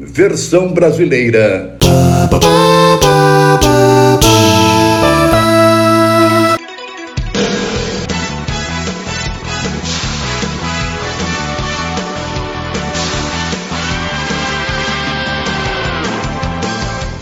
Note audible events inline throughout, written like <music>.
versão brasileira.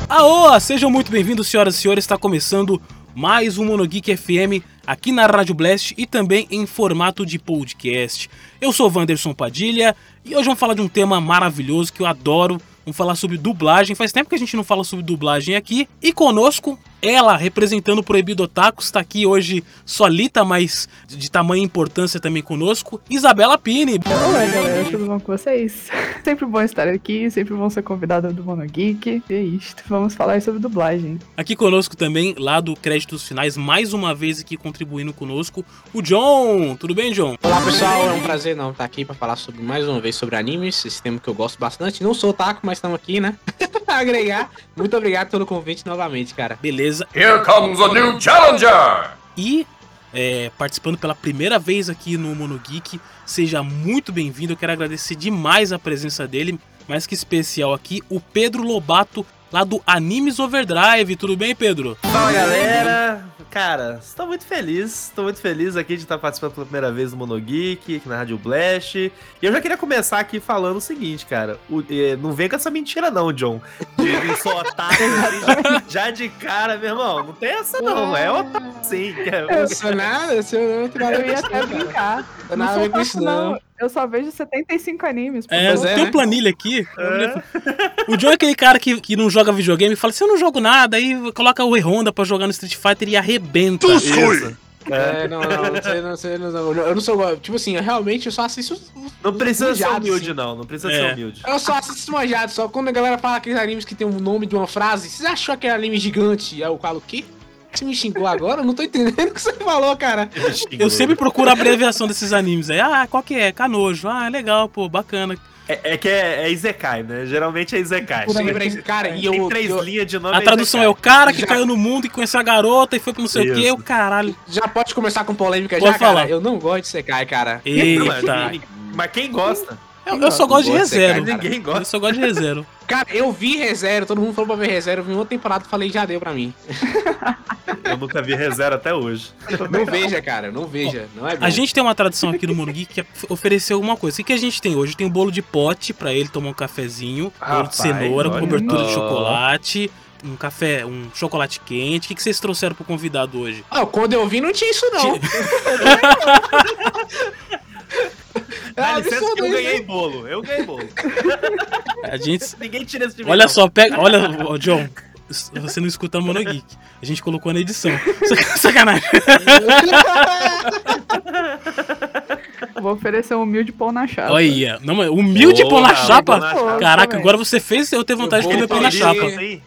Aô, sejam muito bem-vindos, senhoras e senhores. Está começando mais um Monogeek FM aqui na Rádio Blast e também em formato de podcast. Eu sou Wanderson Padilha e hoje vamos falar de um tema maravilhoso que eu adoro. Vamos falar sobre dublagem. Faz tempo que a gente não fala sobre dublagem aqui. E conosco, ela, representando o Proibido Otaku, está aqui hoje solita, mas de tamanha importância também conosco, Isabela Pini. Olá, galera, tudo bom com vocês? <laughs> Sempre bom estar aqui, sempre bom ser convidada do Mono Geek. E é isto, vamos falar sobre dublagem. Aqui conosco também, lá do Créditos Finais, mais uma vez aqui contribuindo conosco, o John. Tudo bem, John? Olá, pessoal, é um prazer não estar aqui para falar sobre mais uma vez sobre animes, esse tema que eu gosto bastante. Não sou otaku, mas estamos aqui, né? <laughs> pra agregar. Muito obrigado pelo convite novamente, cara. Beleza. Here comes a new challenger! E é, participando pela primeira vez aqui no Mono Geek, seja muito bem-vindo. Eu quero agradecer demais a presença dele, mais que especial aqui, o Pedro Lobato, lá do Animes Overdrive. Tudo bem, Pedro? Fala galera! Cara, estou muito feliz, estou muito feliz aqui de estar participando pela primeira vez do Monogeek, aqui na Rádio Blast. E eu já queria começar aqui falando o seguinte, cara. O, eh, não vem com essa mentira não, John. De vir só otaku, <laughs> assim, já de cara, meu irmão. Não tem essa não, é otaku sim. é- Eu sou nada, eu sou não nada Eu ia até brincar. Tem Não nada a sou otaku, isso, não. Eu só vejo 75 animes. por É, é, tem né? um planilha aqui. É. O John é aquele cara que, que não joga videogame e fala: se eu não jogo nada, aí coloca o E-Honda pra jogar no Street Fighter e arrebenta. Isso. É. É, não, não, não sei, não sei, não, não, eu não sou, tipo assim, eu realmente eu só assisto Não precisa ser manjados, humilde, assim. não. Não precisa É. ser humilde. Eu só assisto manjado, só quando a galera fala aqueles animes que tem um nome de uma frase, vocês achou aquele anime gigante? Aí eu falo, o quê? Você me xingou agora? Eu não tô entendendo o que você falou, cara. Eu sempre procuro a abreviação desses animes aí. Ah, qual que é? Canojo. Ah, legal, pô, bacana. É, é que é, é Izekai, né? Geralmente é esse cara, e Tem eu, três eu- linhas de nome. A tradução é o cara que Já- caiu no mundo e conheceu a garota e foi pro não sei o que, Isso. o caralho. já pode começar com polêmica Pode já, falar. cara. Eu não gosto de Sekai, cara. Eita. Mas quem gosta? Eu, eu só gosto de Não de. Sekai, Ninguém Eu gosta. só gosto de ReZero. <laughs> Cara, eu vi ReZero, todo mundo falou pra ver ReZero, eu vi uma temporada e falei, já deu pra mim. Eu nunca vi ReZero até hoje. Não veja, cara, não veja, não é bom. A gente tem uma tradição aqui no Mono Geek que é oferecer alguma coisa. O que, que a gente tem hoje? Tem um bolo de pote pra ele tomar um cafezinho, bolo de Rapaz, cenoura, olha. cobertura de Ó. chocolate, um café, um chocolate quente. O que, que vocês trouxeram pro convidado hoje? Ah, quando eu vi não tinha isso não. <laughs> <laughs> Dá É licença que eu isso, ganhei hein? bolo. Eu ganhei bolo. A gente. <laughs> Ninguém tira esse de mim, Olha não. só, pega. Olha, John. Você não escuta Mono Geek. A gente colocou na edição. Sac- <laughs> Sacanagem. <laughs> Vou oferecer um humilde pão na chapa. Olha, não, mas humilde pão na chapa? pão na chapa. Caraca, também. agora você fez eu ter vontade de Eu comer vou pão na chapa. Sim.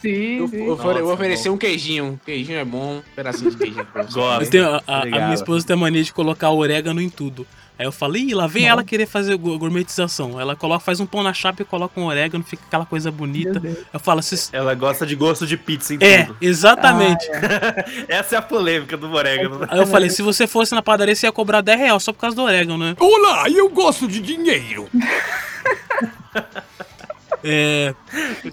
Sim, Eu, eu, Nossa, oferecer um queijinho. Queijinho é bom, um pedacinho de queijinho. Gosto. A, a- a minha esposa tem a mania de colocar orégano em tudo. Aí eu falei, Ih, lá vem ela querer fazer gourmetização. Ela coloca, faz um pão na chapa e coloca um orégano, fica aquela coisa bonita. Eu falo, vocês. Ela gosta de gosto de pizza em É, tudo. exatamente. <laughs> Essa é a polêmica do orégano. Aí eu falei, se você fosse na padaria, você ia cobrar 10 reais só por causa do orégano, né? Olá, eu gosto de dinheiro. <laughs> É...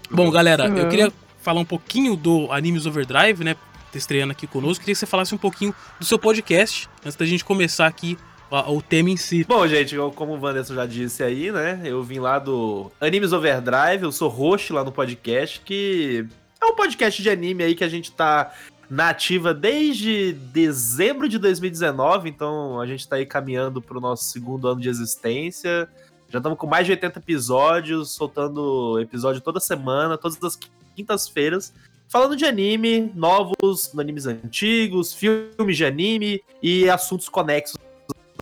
Bom, galera, eu queria falar um pouquinho do Animes Overdrive, né? Tá estreando aqui conosco. Queria que você falasse um pouquinho do seu podcast, antes da gente começar aqui o tema em si. Bom, gente, eu- como o Wanderson já disse aí, né? Eu vim lá do Animes Overdrive, eu sou host lá no podcast, que é um podcast de anime aí que a gente tá na ativa desde dezembro de 2019, então a gente tá aí caminhando pro nosso segundo ano de existência. Já estamos com mais de 80 episódios, soltando episódio toda semana, todas as quintas-feiras, falando de anime, novos animes antigos, filmes de anime e assuntos conexos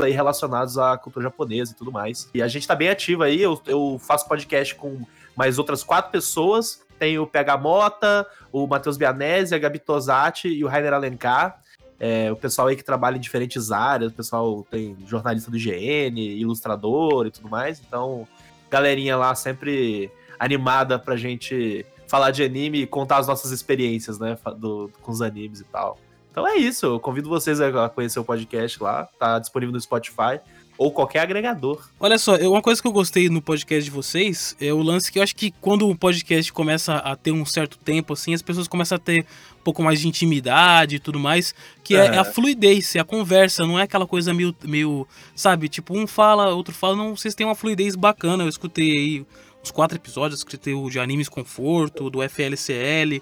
aí relacionados à cultura japonesa e tudo mais. E a gente tá bem ativo aí, eu, eu faço podcast com mais outras quatro pessoas. Tem o PH Mota, o Matheus Bianese, a Gabi Tosati e o Rainer Alencar. É, o pessoal aí que trabalha em diferentes áreas, o pessoal tem jornalista do IGN, ilustrador e tudo mais. Então, galerinha lá sempre animada pra gente falar de anime e contar as nossas experiências, né, do- com os animes e tal. Então é isso, eu convido vocês a conhecer o podcast lá, tá disponível no Spotify. ou qualquer agregador. Olha só, uma coisa que eu gostei no podcast de vocês é o lance que eu acho que quando o podcast começa a ter um certo tempo, assim, as pessoas começam a ter um pouco mais de intimidade e tudo mais, que é, é a Aham. fluidez, é a conversa, não é aquela coisa meio, meio, sabe, tipo, um fala, outro fala, não, vocês têm uma fluidez bacana, eu escutei aí os quatro episódios, escutei o de Animes Conforto, do FLCL,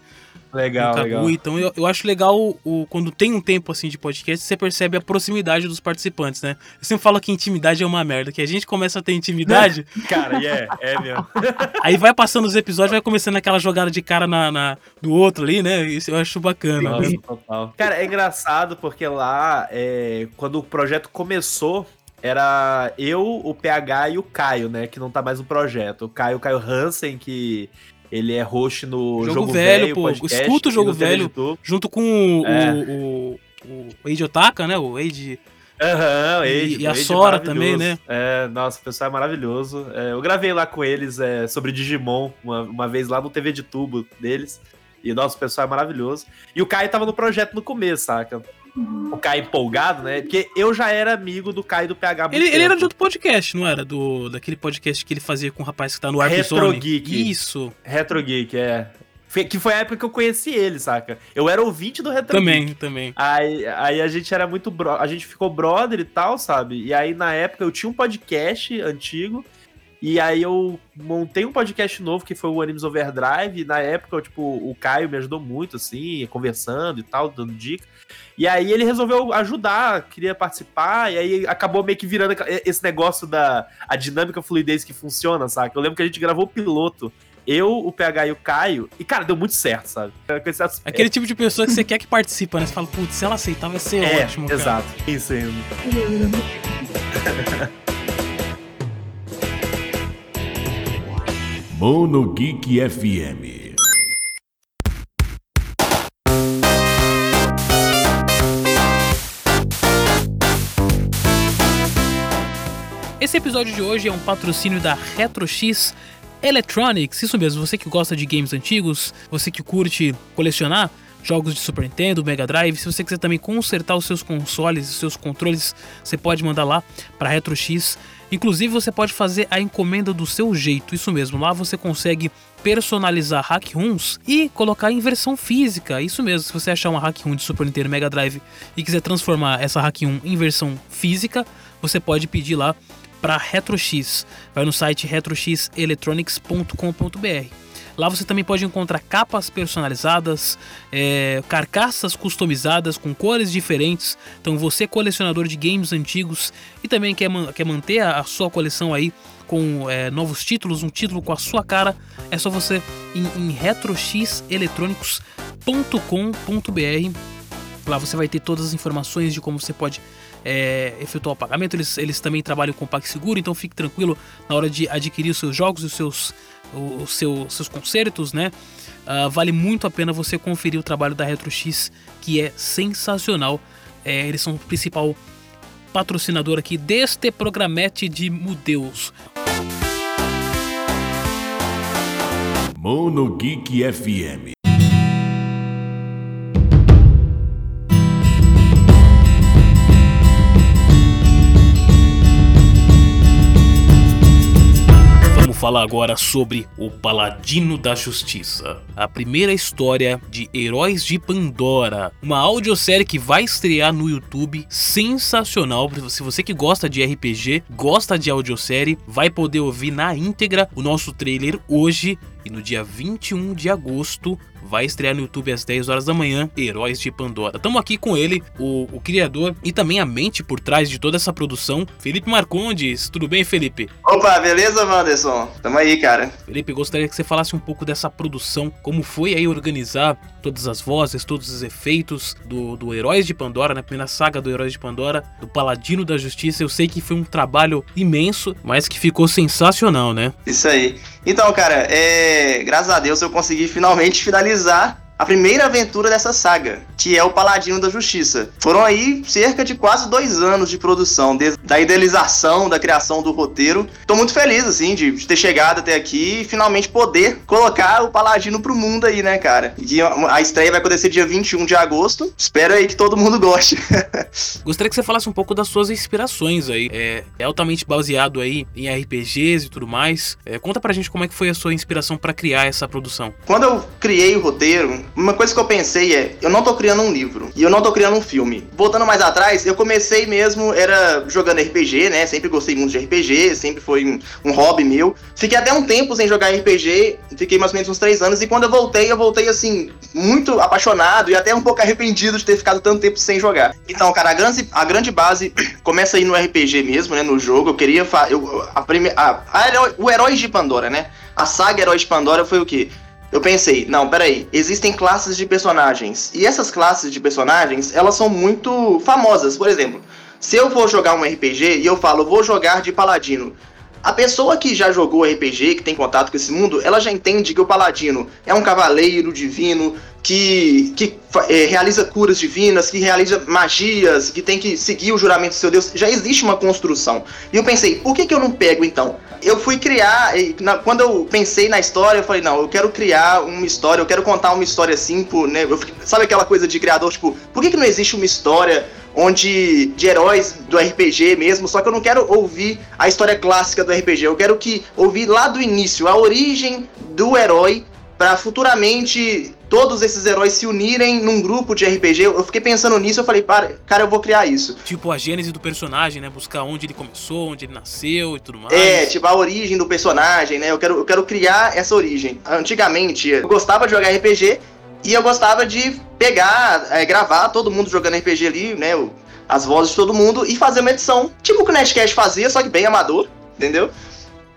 Legal, do legal. Então eu, eu acho legal o, quando tem um tempo assim de podcast, você percebe a proximidade dos participantes, né? Eu sempre falo que intimidade é uma merda, que a gente começa a ter intimidade, <laughs> Cara, e é, é mesmo. <laughs> aí vai passando os episódios, vai começando aquela jogada de cara na, na- do outro ali, né? Isso eu acho bacana. Nossa, total. Cara, é engraçado porque lá, é, quando o projeto começou, era eu, o PH e o Caio, né? Que não tá mais no projeto. O Caio, o Caio Hansen, que ele é host no Jogo Jogo, Velho, Velho, pô, podcast, escuta o Jogo Velho. Junto com o, É. o, o, o Eiji Otaka, né? O Eiji. Aham, E- Eide, e a Eide é Sora também, né? É, nossa, o pessoal é maravilhoso. É, eu gravei lá com eles é, sobre Digimon, uma, uma vez lá no TV de tubo deles. E, nossa, o pessoal é maravilhoso. E o Caio tava no projeto no começo, saca? O Caio empolgado, né? Porque eu já era amigo do Caio do PH Ele, ele era de outro podcast, não era? Do, daquele podcast que ele fazia com o rapaz que tá no Arp Retro Zone. Geek. Isso, Retro Geek, é. Que foi a época que eu conheci ele, saca? Eu era ouvinte do Retro também, Geek. também. Aí, aí a gente era muito bro... a gente ficou brother e tal, sabe? E aí na época eu tinha um podcast antigo e aí eu montei um podcast novo que foi o Animes Overdrive. E na época, eu, tipo, o Caio me ajudou muito assim, conversando e tal, dando dica. E aí ele resolveu ajudar, queria participar, e aí acabou meio que virando esse negócio da a dinâmica fluidez que funciona, sabe? Eu lembro que a gente gravou o piloto, eu, o PH e o Caio, e cara, deu muito certo, sabe? Com esse aspecto. Aquele tipo de pessoa que você quer que participa, né? Você fala, putz, se ela aceitar vai ser É, ótimo. cara. exato. Isso aí. Mono Geek FM. Esse episódio de hoje é um patrocínio da RetroX Electronics. Isso mesmo, você que gosta de games antigos, você que curte colecionar jogos de Super Nintendo, Mega Drive, se você quiser também consertar os seus consoles, os seus controles, você pode mandar lá para RetroX. Inclusive, você pode fazer a encomenda do seu jeito. Isso mesmo, lá você consegue personalizar hack ROMs e colocar em versão física. Isso mesmo, se você achar uma hack ROM de Super Nintendo Mega Drive e quiser transformar essa hack ROM em versão física, você pode pedir lá para RetroX. Vai no site retroxelectronics.com.br. Lá você também pode encontrar capas personalizadas, é, carcaças customizadas com cores diferentes. Então você colecionador de games antigos e também quer, quer manter a, sua coleção aí com é, novos títulos, um título com a sua cara, é só você ir em retroxeletrônicos.com.br. Lá você vai ter todas as informações de como você pode é, efetuar o pagamento. Eles, eles também trabalham com PagSeguro, então fique tranquilo na hora de adquirir os seus jogos, os seus, o- os seus, seus concertos, né? Ah, vale muito a pena você conferir o trabalho da RetroX, que é sensacional. É, eles são o principal patrocinador aqui deste programete de Mudeus. Mono Geek FM. Falar agora sobre o Paladino da Justiça, a primeira história de Heróis de Pandora, uma audiosérie que vai estrear no YouTube, sensacional. Se você que gosta de RPG, gosta de audiosérie, vai poder ouvir na íntegra o nosso trailer hoje e no dia 21 de agosto vai estrear no YouTube às 10 horas da manhã, Heróis de Pandora. Estamos aqui com ele, o, o criador e também a mente por trás de toda essa produção, Felipe Marcondes. Tudo bem, Felipe? Opa, beleza, Wanderson? Tamo aí, cara. Felipe, gostaria que você falasse um pouco dessa produção, como foi aí organizar todas as vozes, todos os efeitos do, do Heróis de Pandora, na primeira saga do Heróis de Pandora, do Paladino da Justiça. Eu sei que foi um trabalho imenso, mas que ficou sensacional, né? Isso aí. Então, cara, é... graças a Deus eu consegui finalmente finalizar valorizar a primeira aventura dessa saga, que é o Paladino da Justiça. Foram aí cerca de quase dois anos de produção, desde da idealização, da criação do roteiro. Tô muito feliz, assim, de, de ter chegado até aqui e finalmente poder colocar o Paladino pro mundo aí, né, cara? E a estreia vai acontecer dia 21 de agosto. Espero aí que todo mundo goste. <laughs> Gostaria que você falasse um pouco das suas inspirações aí. É, é altamente baseado aí em RPGs e tudo mais. É, conta pra gente como é que foi a sua inspiração para criar essa produção. Quando eu criei o roteiro, uma coisa que eu pensei é, eu não tô criando um livro e eu não tô criando um filme. Voltando mais atrás, eu comecei mesmo, era jogando RPG, né? Sempre gostei muito de RPG, sempre foi um, um hobby meu. Fiquei até um tempo sem jogar RPG, fiquei mais ou menos uns três anos, e quando eu voltei, eu voltei assim, muito apaixonado e até um pouco arrependido de ter ficado tanto tempo sem jogar. Então, cara, a grande, a grande base <clears throat> começa aí no RPG mesmo, né? No jogo. Eu queria. Eu, a prime, a, a, o Heróis de Pandora, né? A saga Heróis de Pandora foi o quê? Eu pensei, não, peraí, existem classes de personagens. E essas classes de personagens, elas são muito famosas. Por exemplo, se eu vou jogar um RPG e eu falo, vou jogar de paladino. A pessoa que já jogou RPG, que tem contato com esse mundo, ela já entende que o paladino é um cavaleiro divino, que, que é, realiza curas divinas, que realiza magias, que tem que seguir o juramento do seu Deus. Já existe uma construção. E eu pensei, por que, que eu não pego então? Eu fui criar, na, quando eu pensei na história, eu falei, não, eu quero criar uma história, eu quero contar uma história assim, por, né? Eu, sabe aquela coisa de criador, tipo, por que, que não existe uma história onde de heróis do RPG mesmo, só que eu não quero ouvir a história clássica do RPG, eu quero que ouvir lá do início a origem do herói para futuramente todos esses heróis se unirem num grupo de RPG. Eu fiquei pensando nisso, eu falei, para, cara, eu vou criar isso. Tipo a gênese do personagem, né? Buscar onde ele começou, onde ele nasceu e tudo mais. É, tipo a origem do personagem, né? Eu quero, eu quero criar essa origem. Antigamente, eu gostava de jogar RPG e eu gostava de pegar, é, gravar todo mundo jogando RPG ali, né? As vozes de todo mundo e fazer uma edição. Tipo o que o Nerdcast fazia, só que bem amador, entendeu?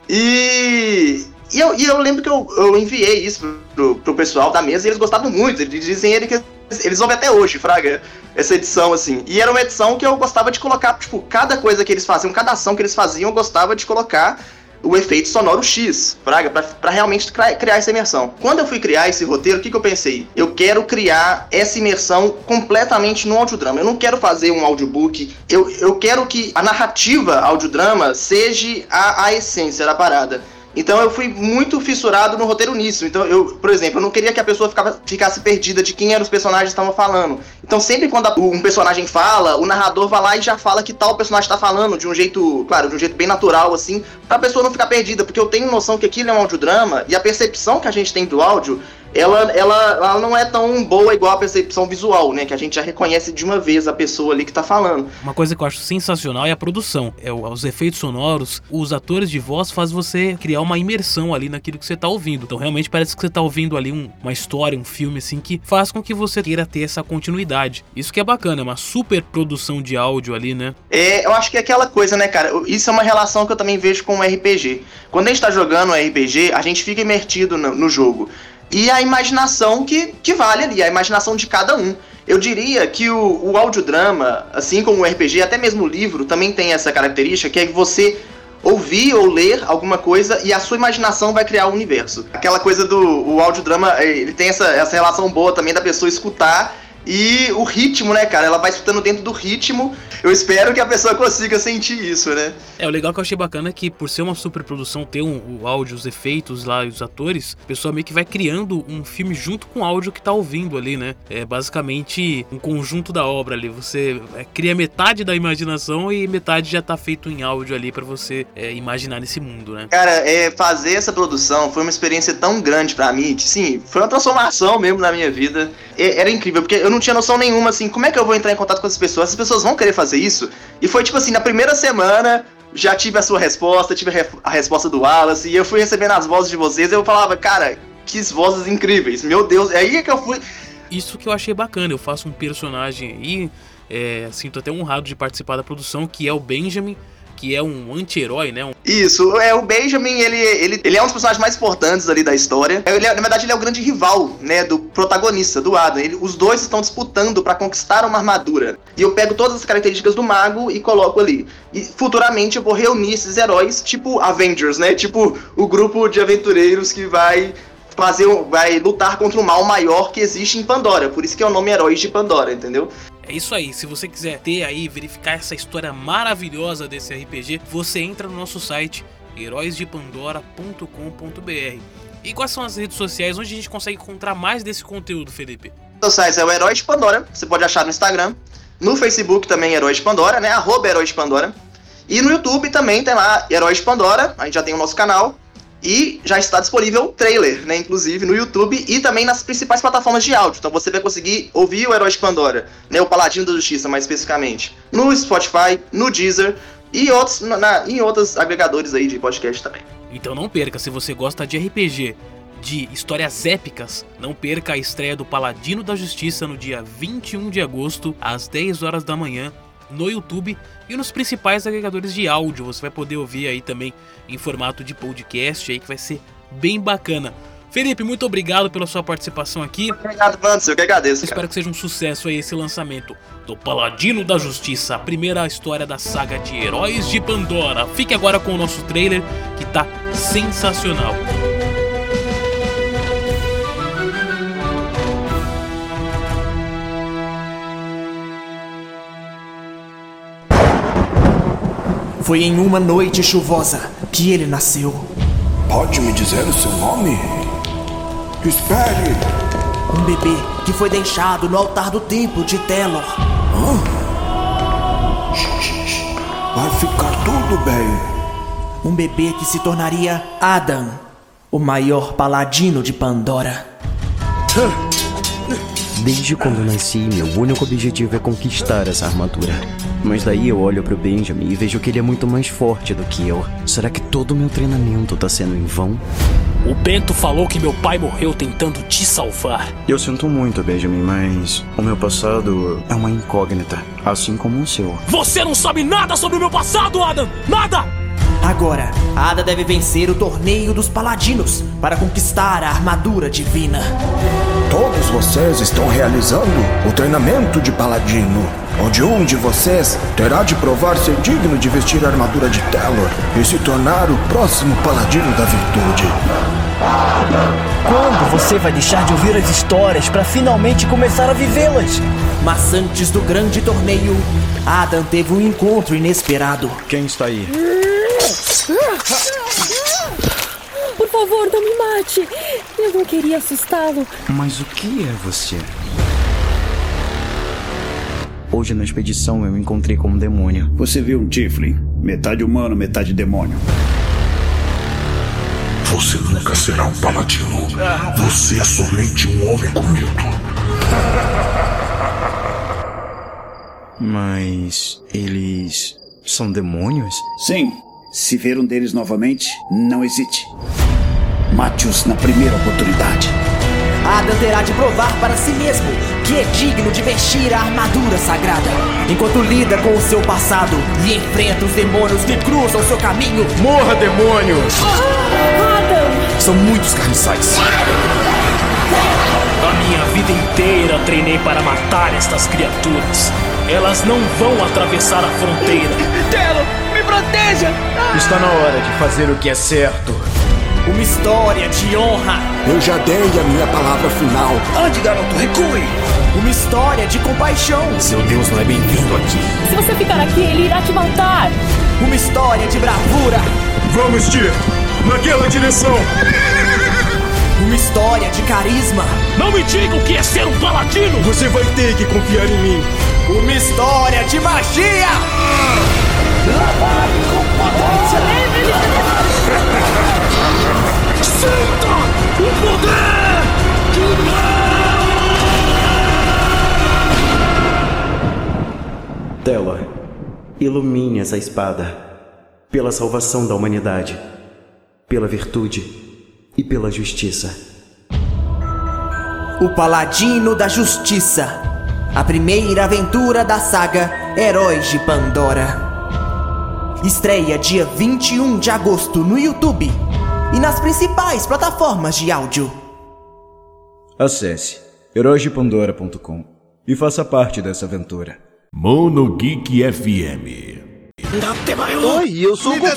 E. E eu, e eu lembro que eu, eu enviei isso pro, pro pessoal da mesa e eles gostavam muito. Eles dizem ele que eles ouvem até hoje, Fraga, essa edição, assim. E era uma edição que eu gostava de colocar, tipo, cada coisa que eles faziam, cada ação que eles faziam, eu gostava de colocar o efeito sonoro X, Fraga, para realmente criar essa imersão. Quando eu fui criar esse roteiro, o que, que eu pensei? Eu quero criar essa imersão completamente no audiodrama. Eu não quero fazer um audiobook, eu, eu quero que a narrativa audiodrama seja a, a essência da parada. Então eu fui muito fissurado no roteiro nisso. Então eu, por exemplo, eu não queria que a pessoa ficava, ficasse perdida de quem eram os personagens que estavam falando. Então sempre quando um personagem fala, o narrador vai lá e já fala que tal personagem está falando de um jeito, claro, de um jeito bem natural assim, para a pessoa não ficar perdida, porque eu tenho noção que aquilo é um audiodrama e a percepção que a gente tem do áudio ela, ela, ela não é tão boa igual a percepção visual, né? Que a gente já reconhece de uma vez a pessoa ali que tá falando. Uma coisa que eu acho sensacional é a produção. É os efeitos sonoros, os atores de voz fazem você criar uma imersão ali naquilo que você tá ouvindo. Então realmente parece que você tá ouvindo ali um, uma história, um filme assim que faz com que você queira ter essa continuidade. Isso que é bacana, é uma super produção de áudio ali, né? É, eu acho que é aquela coisa, né, cara? Isso é uma relação que eu também vejo com o RPG. Quando a gente tá jogando um RPG, a gente fica imertido no, no jogo e a imaginação que, que vale ali, a imaginação de cada um. Eu diria que o, o audiodrama, assim como o RPG, até mesmo o livro, também tem essa característica, que é que você ouvir ou ler alguma coisa e a sua imaginação vai criar o universo. Aquela coisa do o audiodrama, eh, ele tem essa, essa relação boa também da pessoa escutar e o ritmo, né, cara? Ela vai escutando dentro do ritmo. Eu espero que a pessoa consiga sentir isso, né? É, o legal que eu achei bacana é que, por ser uma superprodução, ter um, o áudio, os efeitos lá e os atores, a pessoa meio que vai criando um filme junto com o áudio que tá ouvindo ali, né? É basicamente um conjunto da obra ali. Você é, cria metade da imaginação e metade já tá feito em áudio ali para você é, imaginar nesse mundo, né? Cara, é, fazer essa produção foi uma experiência tão grande para mim. Sim, foi uma transformação mesmo na minha vida. É, era incrível, porque eu eu não tinha noção nenhuma, assim, como é que eu vou entrar em contato com as pessoas? As pessoas vão querer fazer isso? E foi tipo assim, na primeira semana, já tive a sua resposta, tive a, resposta do Wallace, e eu fui recebendo as vozes de vocês, e eu falava, cara, que vozes incríveis, meu Deus, é aí que eu fui. Isso que eu achei bacana, eu faço um personagem aí, é, sinto até honrado de participar da produção, que é o Benjamin que é um anti-herói, né? Um... Isso, é o Benjamin, ele, ele, ele é um dos personagens mais importantes ali da história. Ele, é, na verdade, ele é o grande rival, né, do protagonista, do Adam. Ele, os dois estão disputando para conquistar uma armadura. E eu pego todas as características do mago e coloco ali. E futuramente eu vou reunir esses heróis, tipo Avengers, né? Tipo o grupo de aventureiros que vai fazer, vai lutar contra o mal maior que existe em Pandora. Por isso que é o nome Heróis de Pandora, entendeu? É isso aí, se você quiser ter aí, verificar essa história maravilhosa desse RPG, você entra no nosso site heróisdepandora.com.br. E quais são as redes sociais onde a gente consegue encontrar mais desse conteúdo, Felipe? Site é o Herói de Pandora. Você pode achar no Instagram. No Facebook também Heróis de Pandora, né? Arroba Heróis de Pandora. E no YouTube também tem lá Heróis de Pandora. A gente já tem o nosso canal. E já está disponível o trailer, né? Inclusive no YouTube e também nas principais plataformas de áudio. Então você vai conseguir ouvir o Herói de Pandora, né? O Paladino da Justiça, mais especificamente. No Spotify, no Deezer e outros, na- em outros agregadores aí de podcast também. Então não perca, se você gosta de RPG, de histórias épicas, não perca a estreia do Paladino da Justiça no dia 21 de agosto, às 10 horas da manhã, no YouTube e nos principais agregadores de áudio. Você vai poder ouvir aí também em formato de podcast aí que vai ser bem bacana. Felipe, muito obrigado pela sua participação aqui. Obrigado, Vandes. Eu que agradeço. cara. Espero que seja um sucesso aí esse lançamento do Paladino da Justiça, a primeira história da saga de Heróis de Pandora. Fique agora com o nosso trailer que tá sensacional. Foi em uma noite chuvosa que ele nasceu. Pode me dizer o seu nome? Espere! Um bebê que foi deixado no altar do templo de Telor. Vai ficar tudo bem. Um bebê que se tornaria Adam, o maior paladino de Pandora. Desde quando nasci, meu único objetivo é conquistar essa armadura. Mas daí eu olho pro Benjamin e vejo que ele é muito mais forte do que eu. Será que todo o meu treinamento tá sendo em vão? O Bento falou que meu pai morreu tentando te salvar. Eu sinto muito, Benjamin, mas o meu passado é uma incógnita, assim como o seu. Você não sabe nada sobre o meu passado, Adam! Nada! Agora, Ada deve vencer o torneio dos paladinos para conquistar a armadura divina. Todos vocês estão realizando o treinamento de paladino, onde um de vocês terá de provar ser digno de vestir a armadura de Telor e se tornar o próximo paladino da virtude. Quando você vai deixar de ouvir as histórias para finalmente começar a vivê-las? Mas antes do grande torneio, Adam teve um encontro inesperado. Quem está aí? Por favor, não me mate. Eu não queria assustá-lo. Mas o que é você? Hoje na expedição eu encontrei com um demônio. Você viu um Tiflin, metade humano, metade demônio. Você nunca será um paladino. Você é somente um homem com medo. Mas eles são demônios? Sim, se ver um deles novamente, não hesite. Mate-os na primeira oportunidade. Adam terá de provar para si mesmo que é digno de vestir a armadura sagrada, enquanto lida com o seu passado e enfrenta os demônios que cruzam seu caminho. Morra, demônios! Adam! São muitos carniçais. A minha vida inteira treinei para matar estas criaturas. Elas não vão atravessar a fronteira. Proteja! Está na hora de fazer o que é certo. Uma história de honra, Eu já dei a minha palavra final. Ande, garoto, recue! uma história de compaixão, Seu Deus não é bem-vindo aqui. Se você ficar aqui, ele irá te matar. uma história de bravura, Vamos, Tia! Naquela direção! uma história de carisma, Não me diga o que é ser um paladino! Você vai ter que confiar em mim. uma história de magia! Sinta o poder do Telor, ilumine essa espada pela salvação da humanidade, pela virtude e pela justiça. O Paladino da Justiça, a primeira aventura da saga Heróis de Pandora. Estreia dia 21 de agosto no YouTube e nas principais plataformas de áudio. Acesse heróisdepandora.com e faça parte dessa aventura. Mono Geek FM. Oi, eu sou o Goku.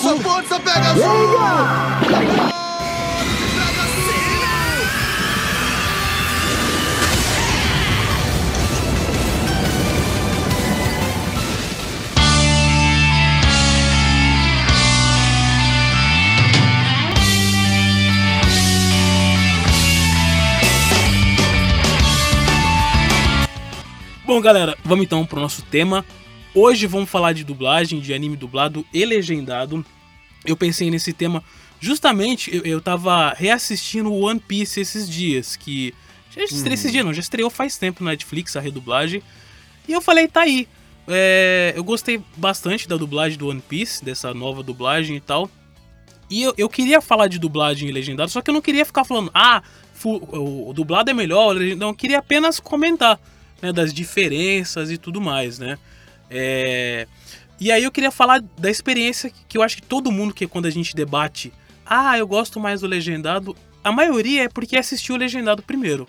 Bom, galera, vamos então pro nosso tema. Hoje vamos falar de dublagem, de anime dublado e legendado. Eu pensei nesse tema justamente, eu, eu tava reassistindo One Piece esses dias, que já estreou Uhum. esses dias, não, já estreou faz tempo na Netflix a redublagem. E eu falei, tá aí. É, eu gostei bastante da dublagem do One Piece, dessa nova dublagem e tal. E eu, eu queria falar de dublagem e legendado, só que eu não queria ficar falando, ah, fu- o, o dublado é melhor, o legendado. Não, eu queria apenas comentar né, das diferenças e tudo mais, né? É, E aí eu queria falar da experiência que eu acho que todo mundo que quando a gente debate, ah, eu gosto mais do legendado, a maioria é porque assistiu o legendado primeiro.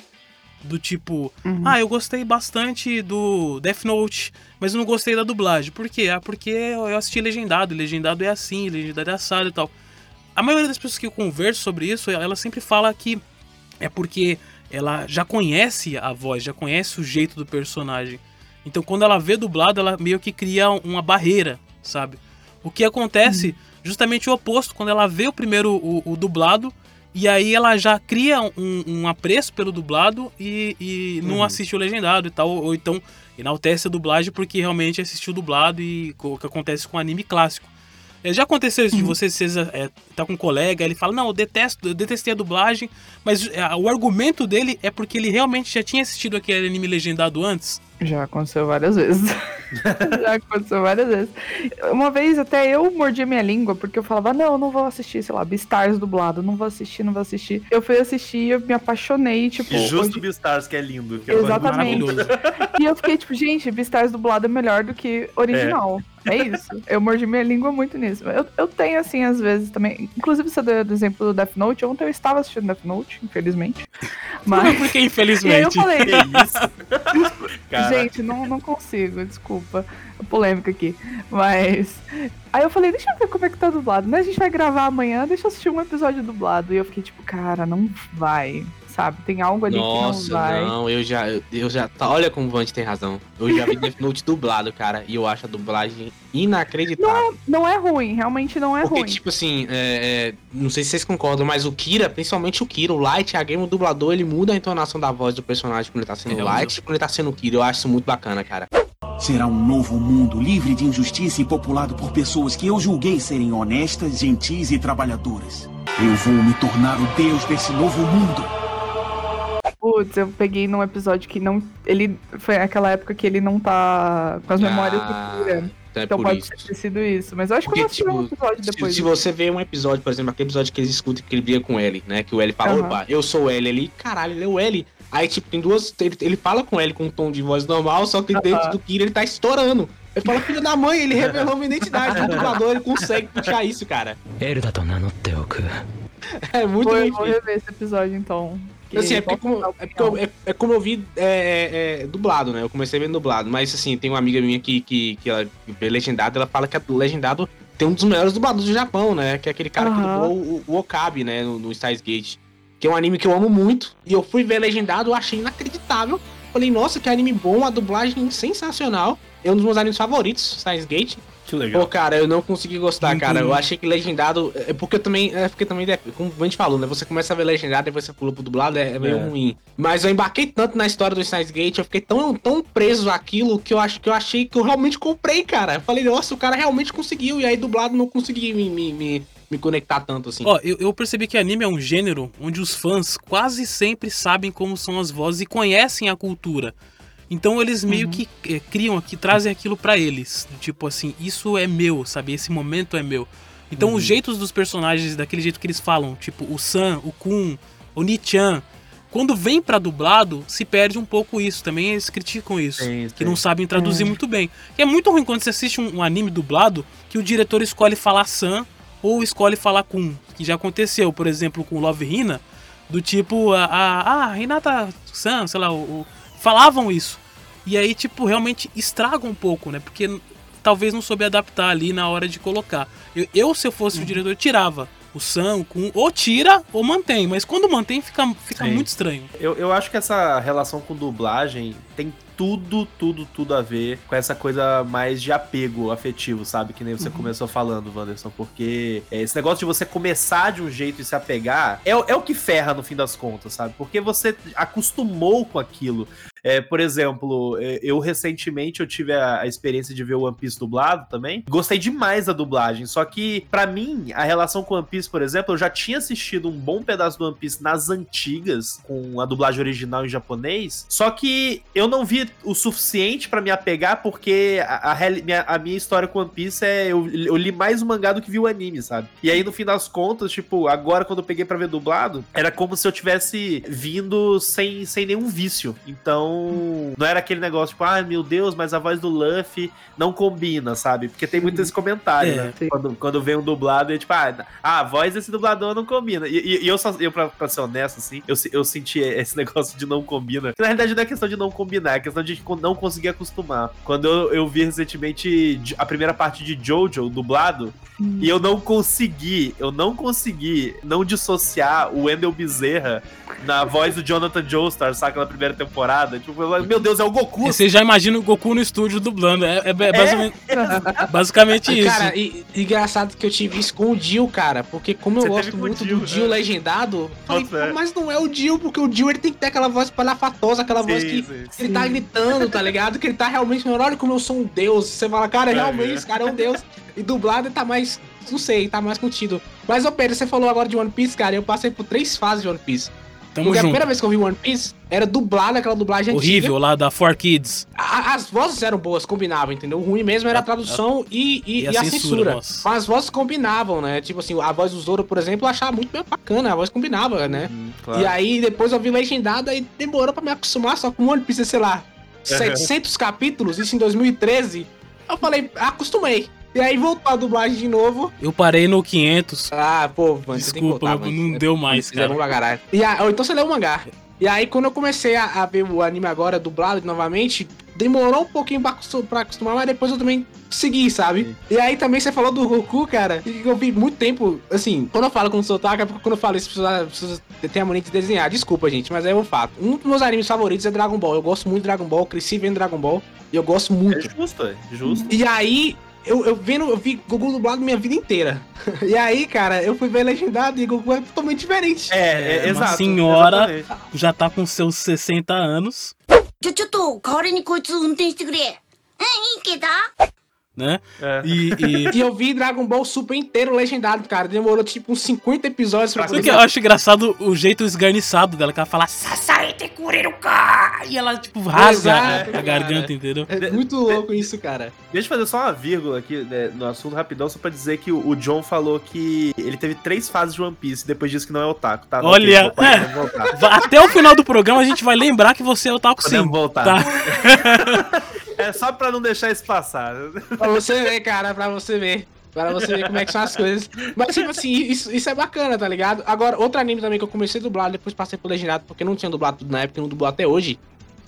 Do tipo, ah, eu gostei bastante do Death Note, mas eu não gostei da dublagem. Por quê? Ah, porque eu assisti legendado, e legendado é assim, legendado é assado e tal. A maioria das pessoas que eu converso sobre isso, ela sempre fala que é porque ela já conhece a voz, já conhece o jeito do personagem. Então quando ela vê dublado, ela meio que cria uma barreira, sabe? O que acontece justamente o oposto, quando ela vê o primeiro o, o dublado, e aí ela já cria um, um apreço pelo dublado e, e não Uhum. assiste o legendado e tal, ou então enaltece a dublagem porque realmente assistiu o dublado e o que acontece com o anime clássico. É, Já aconteceu isso de você, você é, tá com um colega, ele fala, não, eu detesto, eu detestei a dublagem, mas é, o argumento dele é porque ele realmente já tinha assistido aquele anime legendado antes. Já aconteceu várias vezes. <laughs> Já aconteceu várias vezes. Uma vez até eu mordi a minha língua, porque eu falava, não, eu não vou assistir, sei lá, Beastars dublado, não vou assistir, não vou assistir. Eu fui assistir e eu me apaixonei, tipo. E justo hoje- Beastars, que é lindo. Que é Exatamente. maravilhoso. E eu fiquei tipo, gente, Beastars dublado é melhor do que original. É, isso. Eu mordi minha língua muito nisso. Eu, eu tenho, assim, às vezes também. Inclusive, você deu o exemplo do Death Note. Ontem eu estava assistindo Death Note, infelizmente. <laughs> Mas. Porque <laughs> E aí eu infelizmente. falei, <laughs> Cara. gente, não, não consigo, desculpa. Polêmica aqui. Mas. Aí eu falei, deixa eu ver como é que tá dublado. Né? A gente vai gravar amanhã, deixa eu assistir um episódio dublado. E eu fiquei tipo, cara, não vai. Sabe? Tem algo ali que não Nossa, vai. não, eu já, eu, já, tá, olha como o Vante tem razão. Eu já vi <laughs> Death Note dublado, cara, e eu acho a dublagem inacreditável. Não é ruim, realmente não é Porque, ruim. tipo assim, é, é, não sei se vocês concordam, mas o Kira, principalmente o Kira, o Light, a game, o dublador, ele muda a entonação da voz do personagem quando ele tá sendo É, Light e quando ele tá sendo Kira. Eu acho isso muito bacana, cara. Será um novo mundo livre de injustiça e populado por pessoas que eu julguei serem honestas, gentis e trabalhadoras. Eu vou me tornar o deus desse novo mundo. Putz, eu peguei num episódio que não. Ele. Foi aquela época que ele não tá com as memórias do Ah, Kira. então é Então por pode isso. ter sido isso. Mas eu acho que eu vou Porque, assistir um tipo, episódio Se, depois. se você vê um episódio, por exemplo, aquele episódio que eles escutam que ele briga com o L, né? Que o L fala, Aham. opa, eu sou o L ali, caralho, ele é o L. Aí, tipo, tem duas. Ele, ele fala com ele com um tom de voz normal, só que dentro Aham. do Kira ele tá estourando. Ele fala, filho da mãe, ele revelou minha identidade. O <laughs> dublador, ele consegue puxar isso, cara. É muito Vou, bem vou rever esse episódio então. Que Assim, é porque como, é, porque eu, é, é como eu vi é, é, é, dublado, né? Eu comecei vendo dublado, mas assim, tem uma amiga minha que, que, que ela vê legendado, ela fala que o legendado tem um dos melhores dubladores do Japão, né? Que é aquele cara que Aham. dublou o, o Okabe, né? No, no Gate. Que é um anime que eu amo muito. E eu fui ver legendado, eu achei inacreditável. Falei, nossa, que anime bom, a dublagem sensacional. É um dos meus animes favoritos, Steins Gate. Que legal. Pô, cara, eu não consegui gostar, Muito cara. Eu achei que legendado. É porque também. É porque também, como a gente falou, né? Você começa a ver legendado e depois você pula pro dublado, é, é meio É. ruim. Mas eu embarquei tanto na história do Steins Gate, eu fiquei tão, tão preso àquilo que eu acho que eu achei que eu realmente comprei, cara. Eu falei, nossa, o cara realmente conseguiu. E aí, dublado, não consegui me, me, me, me conectar tanto assim. Ó, eu, eu percebi que anime é um gênero onde os fãs quase sempre sabem como são as vozes e conhecem a cultura. Então eles meio que eh, criam aqui, trazem aquilo pra eles. Tipo assim, isso é meu, sabe? Esse momento é meu. Então os jeitos dos personagens, daquele jeito que eles falam, tipo o Sam, o Kun, o Nichan, quando vem pra dublado, se perde um pouco isso. Também eles criticam isso. Sim, que sim. não sabem traduzir muito bem. E é muito ruim quando você assiste um, um anime dublado que o diretor escolhe falar Sam ou escolhe falar Kun. Que já aconteceu, por exemplo, com Love Hina, do tipo, a, a, a Hinata Sam, sei lá, o, o- falavam isso. E aí, tipo, realmente estraga um pouco, né? Porque talvez não soube adaptar ali na hora de colocar. Eu, eu, se eu fosse o diretor, tirava o Sam, Kun, ou tira ou mantém. Mas quando mantém, fica, fica Sim. muito estranho. Eu, eu acho que essa relação com dublagem tem tudo, tudo, tudo a ver com essa coisa mais de apego afetivo, sabe? Que nem você Uhum. começou falando, Wanderson, porque é, esse negócio de você começar de um jeito e se apegar é, é o que ferra no fim das contas, sabe? Porque você acostumou com aquilo. É, por exemplo, é, eu recentemente eu tive a, a experiência de ver o One Piece dublado também. Gostei demais da dublagem, só que pra mim a relação com o One Piece, por exemplo, eu já tinha assistido um bom pedaço do One Piece nas antigas com a dublagem original em japonês, só que eu não vi o suficiente pra me apegar porque a, a minha, a minha história com One Piece é eu, eu li mais o mangá do que vi o anime, sabe? E aí no fim das contas, tipo, agora quando eu peguei pra ver dublado, era como se eu tivesse vindo sem, sem nenhum vício. Então, não era aquele negócio tipo, ai meu Deus, mas a voz do Luffy não combina, sabe? Porque tem muito esse comentário, É, né? Quando, quando vem um dublado, é tipo, ah, a voz desse dublador não combina. E, e- e eu, só, eu pra, pra ser honesto, assim, eu, eu senti esse <laughs> negócio de não combina. Que, na realidade não é questão de não combinar, é questão de co- não conseguir acostumar. Quando eu, eu vi recentemente a primeira parte de Jojo, dublado, e eu não consegui, eu não consegui não dissociar o Wendell Bezerra na voz do Jonathan Joestar, saca, na primeira temporada. Tipo, eu- meu Deus, é o Goku. E Você já imagina o Goku no estúdio dublando. É, é- é basicamente, <laughs> basicamente isso. Cara, e, e engraçado que eu tive isso com o Dio, cara. Porque como eu Você gosto muito Dio, do Dio é. legendado, falei, é. "Pô, mas não é o Dio, porque o Dio ele tem que ter aquela voz palhafatosa, aquela Sim, voz que sim. ele tá gritando, tá ligado? Que ele tá realmente falando, olha como eu sou um deus. Você fala, cara, É, realmente, é. esse cara é um deus. E dublado ele tá mais, não sei, tá mais contido. Mas, ô Pedro, você falou agora de One Piece, cara. Eu passei por três fases de One Piece. Tamo porque a junto. primeira vez que eu vi One Piece era dublado, aquela dublagem Horrível antiga. lá da Four Kids. A- As vozes eram boas, combinavam, entendeu? O ruim mesmo era a tradução e, e, e a e a censura, censura. Mas as vozes combinavam, né? Tipo assim, a voz do Zoro, por exemplo, eu achava muito bem bacana, a voz combinava, né? claro. E aí depois eu vi legendada e demorou pra me acostumar só com One Piece, sei lá, 700 capítulos, isso em 2013. Eu falei, acostumei. E aí voltou a dublagem de novo. Eu parei no 500. Ah, pô, mano, você tem que Desculpa, não mano. deu mais, cara. pra caralho. E a- ou então você leu o mangá. E aí, quando eu comecei a, a ver o anime agora dublado novamente, demorou um pouquinho pra, pra acostumar, mas depois eu também segui, sabe? E aí também você falou do Goku, cara, e eu vi muito tempo, assim, quando eu falo com o sotaque, é porque quando eu falo isso, as pessoas, as pessoas têm a mania de desenhar. Desculpa, gente, mas é um fato. Um dos meus animes favoritos é Dragon Ball. Eu gosto muito de Dragon Ball, cresci vendo Dragon Ball, e eu gosto muito. É justo, é justo. E aí, eu, eu vendo, eu vi Gugu dublado minha vida inteira. <laughs> E aí, cara, eu fui ver legendado e Gugu é totalmente diferente. É, é, é exato. senhora exatamente. já tá com seus 60 anos. Eu, que tô, né? É. E, e... <laughs> e, eu vi Dragon Ball Super inteiro legendado, cara. Demorou tipo uns 50 episódios pra poder... que eu acho engraçado o jeito esgarniçado dela, que ela fala Sasaete Kureruka! E ela, tipo, rasga Exato, a, garganta, entendeu? É muito louco isso, cara. Deixa eu fazer só uma vírgula aqui né, no assunto rapidão, só pra dizer que o John falou que ele teve três fases de One Piece, depois disso que não é otaku, tá? Não, Olha, <laughs> até o final do programa a gente vai lembrar que você é otaku Podemos sim. voltar. Tá? <laughs> É só pra não deixar isso passar. Pra você ver, cara, pra você ver. Pra você ver como é que são as coisas. Mas, tipo assim, isso, isso é bacana, tá ligado? Agora, outro anime também que eu comecei a dublar, depois passei pro legendado, porque não tinha dublado tudo na época, não dublou até hoje.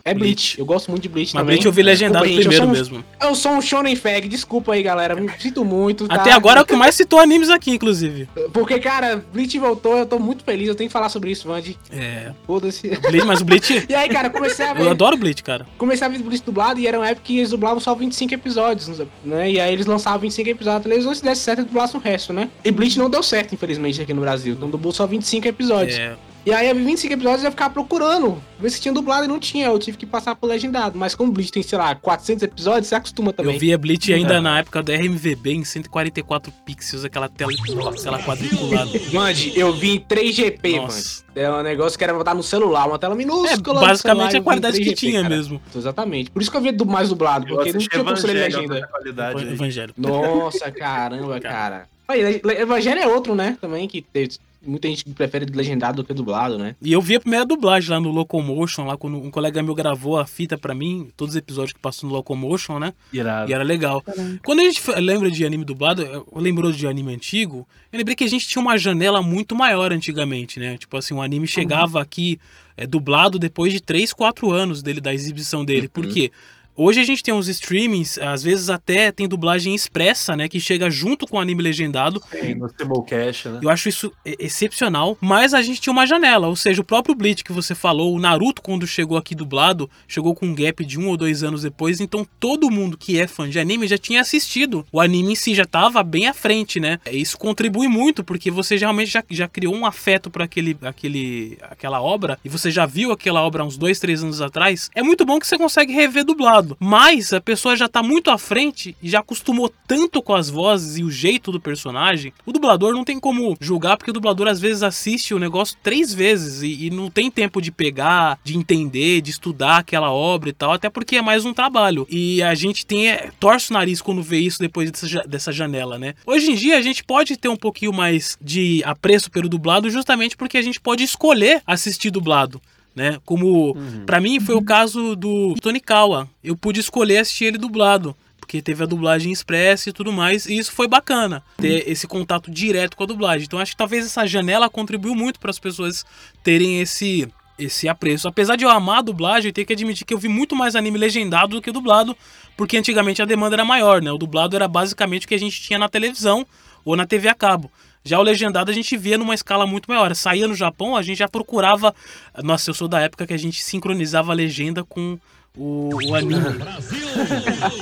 É Bleach. Eu gosto muito de Bleach Mas também. Bleach eu vi legendado Desculpa, gente, primeiro eu um- mesmo. Eu sou um shonen fag, desculpa aí, galera. Me sinto muito, tá? Até agora é o que mais citou animes aqui, inclusive. Porque, cara, Bleach voltou, eu tô muito feliz, eu tenho que falar sobre isso, Vandy. É. Foda-se. Bleach, mas o Bleach. <laughs> E aí, cara, comecei a ver. Eu adoro Bleach, cara. Comecei a ver Bleach dublado e era uma época que eles dublavam só 25 episódios, né? E aí eles lançavam 25 episódios na televisão, se desse certo, eles dublassem o resto, né? E Bleach não deu certo, infelizmente, aqui no Brasil. Então dublou só 25 episódios. É. E aí vi 25 episódios eu ficava procurando, ver se tinha dublado e não tinha. Eu tive que passar pro legendado. Mas como Bleach tem, sei lá, 400 episódios, você acostuma também. Eu via Bleach ainda É. na época do RMVB em 144 pixels, aquela tela, aquela quadriculada. Mande, eu vi em 3GP, mano. É um negócio que era botar no celular, uma tela minúscula. É, basicamente celular, a qualidade que 3GP, tinha cara. mesmo. Exatamente. Por isso que eu vi do mais dublado, porque não tinha como ser legenda. qualidade. Evangelho. Nossa, caramba, cara. Aí, Evangelho é outro, né? Também que tem muita gente que prefere legendado do que dublado, né? E eu vi a primeira dublagem lá no Locomotion, lá quando um colega meu gravou a fita pra mim, todos os episódios que passou no Locomotion, né? Irado. E era legal. Quando a gente lembra de anime dublado, lembrou de anime antigo, eu lembrei que a gente tinha uma janela muito maior antigamente, né? Tipo assim, o anime chegava aqui é, dublado depois de 3, 4 anos dele, da exibição dele. Por quê? Hoje a gente tem uns streamings, às vezes até tem dublagem expressa, né? Que chega junto com o anime legendado. Tem no Simulcast, né? Eu acho isso excepcional, mas a gente tinha uma janela, ou seja, o próprio Bleach que você falou, o Naruto quando chegou aqui dublado, chegou com um gap de um ou dois anos depois, então todo mundo que é fã de anime já tinha assistido. O anime em si já tava bem à frente, né? Isso contribui muito, porque você realmente já, já criou um afeto por aquele, aquele, aquela obra, e você já viu aquela obra há uns dois, três anos atrás. É muito bom que você consegue rever dublado, mas a pessoa já tá muito à frente e já acostumou tanto com as vozes e o jeito do personagem. O dublador não tem como julgar, porque o dublador às vezes assiste o negócio três vezes e, e não tem tempo de pegar, de entender, de estudar aquela obra e tal, até porque é mais um trabalho. E a gente tem, é, torce o nariz quando vê isso depois dessa, dessa janela, né? Hoje em dia a gente pode ter um pouquinho mais de apreço pelo dublado, justamente porque a gente pode escolher assistir dublado. Né? Como pra mim foi o caso do Tony Kawa. Eu pude escolher assistir ele dublado porque teve a dublagem expressa e tudo mais, e isso foi bacana, ter esse contato direto com a dublagem. Então acho que talvez essa janela contribuiu muito para as pessoas terem esse esse apreço. Apesar de eu amar a dublagem, eu tenho que admitir que eu vi muito mais anime legendado do que dublado, porque antigamente a demanda era maior, né? O dublado era basicamente o que a gente tinha na televisão ou na TV a cabo. Já o legendado a gente via numa escala muito maior. Saía no Japão, a gente já procurava. Nossa, eu sou da época que a gente sincronizava a legenda com o, o anime.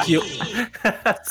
Que eu-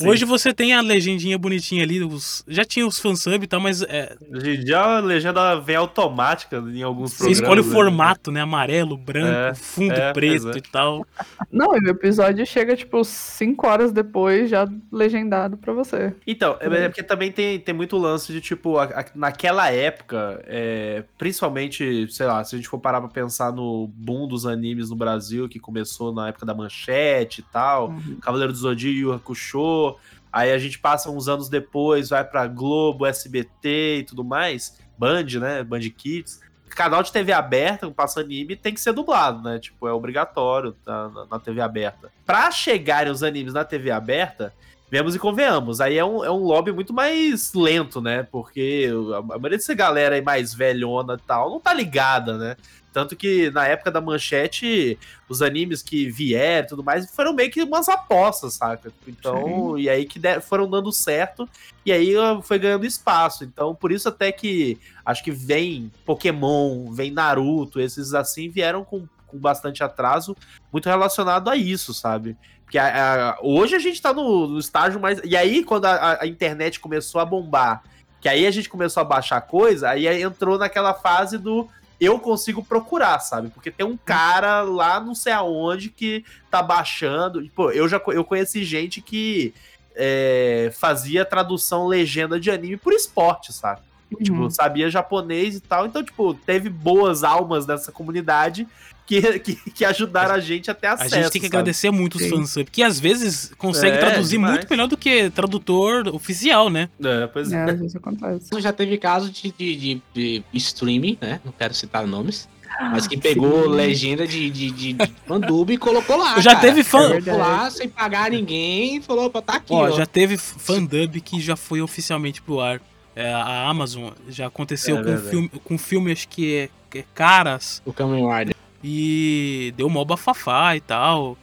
<laughs> Hoje você tem a legendinha bonitinha ali, os... já tinha os fansub e tal, mas é, Hoje em dia a legenda vem automática em alguns você programas. escolhe o né? formato, né? Amarelo, branco, É, fundo é, preto é. e tal. Não, e o episódio chega, tipo, 5 horas depois, já legendado pra você. Então, é é porque também tem, tem muito lance de, tipo, a- a- naquela época, é, principalmente, sei lá, se a gente for parar pra pensar no boom dos animes no Brasil, que começou na época da Manchete e tal, Cavaleiro do Zodíaco, Hakusho, aí a gente passa uns anos depois, vai pra Globo, SBT e tudo mais, Band, né, Band Kids, canal de TV aberta, passa anime, tem que ser dublado, né, tipo, é obrigatório na, na- na TV aberta. Pra chegarem os animes na TV aberta, Vemos e convenhamos. Aí é um, é um lobby muito mais lento, né? Porque a maioria dessa galera aí mais velhona e tal não tá ligada, né? Tanto que na época da manchete, os animes que vieram e tudo mais foram meio que umas apostas, saca? Então, e aí que de- foram dando certo, e aí foi ganhando espaço. Então, por isso até que acho que vem Pokémon, vem Naruto, esses assim vieram com, com bastante atraso, muito relacionado a isso, sabe? Porque a- a- hoje a gente tá no, no estágio mais. E aí, quando a, a- internet começou a bombar, que aí a gente começou a baixar coisa, aí entrou naquela fase do eu consigo procurar, sabe? Porque tem um cara lá não sei aonde que tá baixando. E, Pô, eu já eu conheci gente que é, fazia tradução legenda de anime por esporte, sabe? Tipo, sabia japonês e tal. Então, tipo, teve boas almas dessa comunidade que, que, que ajudaram a gente a ter A acesso. gente tem que sabe? agradecer muito os fansub, que às vezes consegue É, traduzir demais. muito melhor do que tradutor oficial, né? É, pois É, às vezes acontece. Já teve caso de, de, de, de streaming, né? Não quero citar nomes. Mas que pegou legenda de, de, de, de fandub e colocou lá. <laughs> Já cara. teve fã- Colocou lá sem pagar ninguém e falou, opa, tá aqui. Ó, ó. já teve fandub que já foi oficialmente pro ar. É, a Amazon já aconteceu É com, filme, com filme, acho que é, que é Caras. O Kamen Rider. E deu mó bafafá e tal.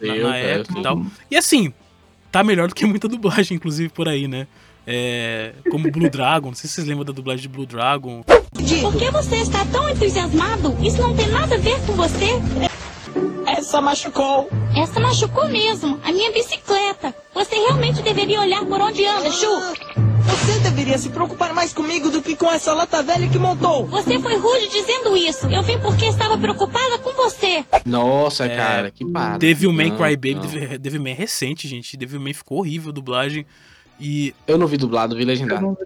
na- Deu, na deu, época e tal. E assim, tá melhor do que muita dublagem, inclusive, por aí, né? É, como Blue Dragon, não sei se vocês lembram da dublagem de Blue Dragon. Por que você está tão entusiasmado? Isso não tem nada a ver com você. Essa machucou. Essa machucou mesmo. A minha bicicleta. Você realmente deveria olhar por onde anda, Chu. Você deveria se preocupar mais comigo do que com essa lata velha que montou. Você foi rude dizendo isso. Eu vim porque estava preocupada com você. Nossa, É, cara, que parada. Devilman Não, Crybaby, não. Devil- Devilman é recente, gente. Devilman ficou horrível a dublagem. E. Eu não vi dublado, vi legendado.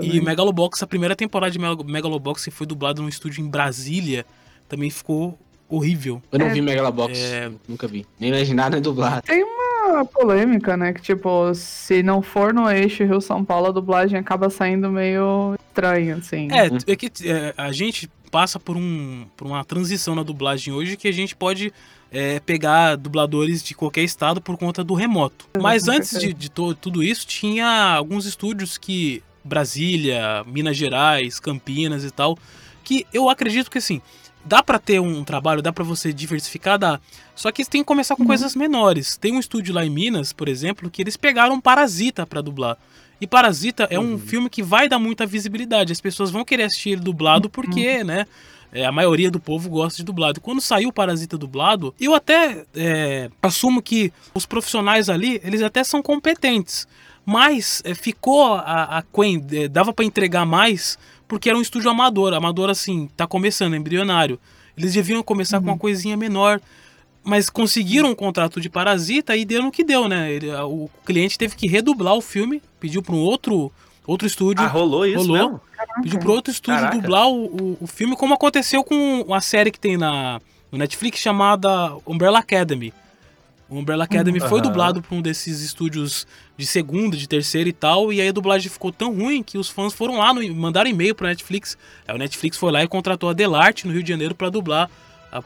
E Megalobox, a primeira temporada de Meg- Megalobox que foi dublado num estúdio em Brasília, também ficou horrível. Eu não É. vi Megalobox. É. Nunca vi. Nem legendado, nem dublado. Tem uma polêmica, né? Que, tipo, se não for no eixo Rio-São Paulo, a dublagem acaba saindo meio estranha, assim. É, é que é, a gente passa por, um, por uma transição na dublagem hoje que a gente pode é, pegar dubladores de qualquer estado por conta do remoto. Mas antes de, de tudo isso, tinha alguns estúdios que. Brasília, Minas Gerais, Campinas e tal. Que eu acredito que assim. Dá para ter um trabalho, dá para você diversificar, dá. Só que tem que começar com uhum. coisas menores. Tem um estúdio lá em Minas, por exemplo, que eles pegaram Parasita para dublar. E Parasita é um uhum. filme que vai dar muita visibilidade. As pessoas vão querer assistir ele dublado porque, uhum. né? É, a maioria do povo gosta de dublado. Quando saiu o Parasita dublado, eu até é, assumo que os profissionais ali, eles até são competentes. Mas é, ficou a, a Quen, é, dava para entregar mais porque era um estúdio amador. Amador, assim, tá começando, embrionário. Eles deviam começar uhum. com uma uhum. coisinha menor. Mas conseguiram um contrato de Parasita e deu no que deu, né? Ele, o cliente teve que redublar o filme, pediu para um outro outro estúdio. Ah, rolou isso rolou, mesmo? Pediu para outro estúdio Caraca. dublar o, o, o, filme, como aconteceu com uma série que tem na no Netflix chamada Umbrella Academy. O Umbrella Academy uhum. foi dublado por um desses estúdios de segunda, de terceira e tal, e aí a dublagem ficou tão ruim que os fãs foram lá, no, mandaram e-mail pra Netflix. Aí o Netflix foi lá e contratou a Delarte no Rio de Janeiro para dublar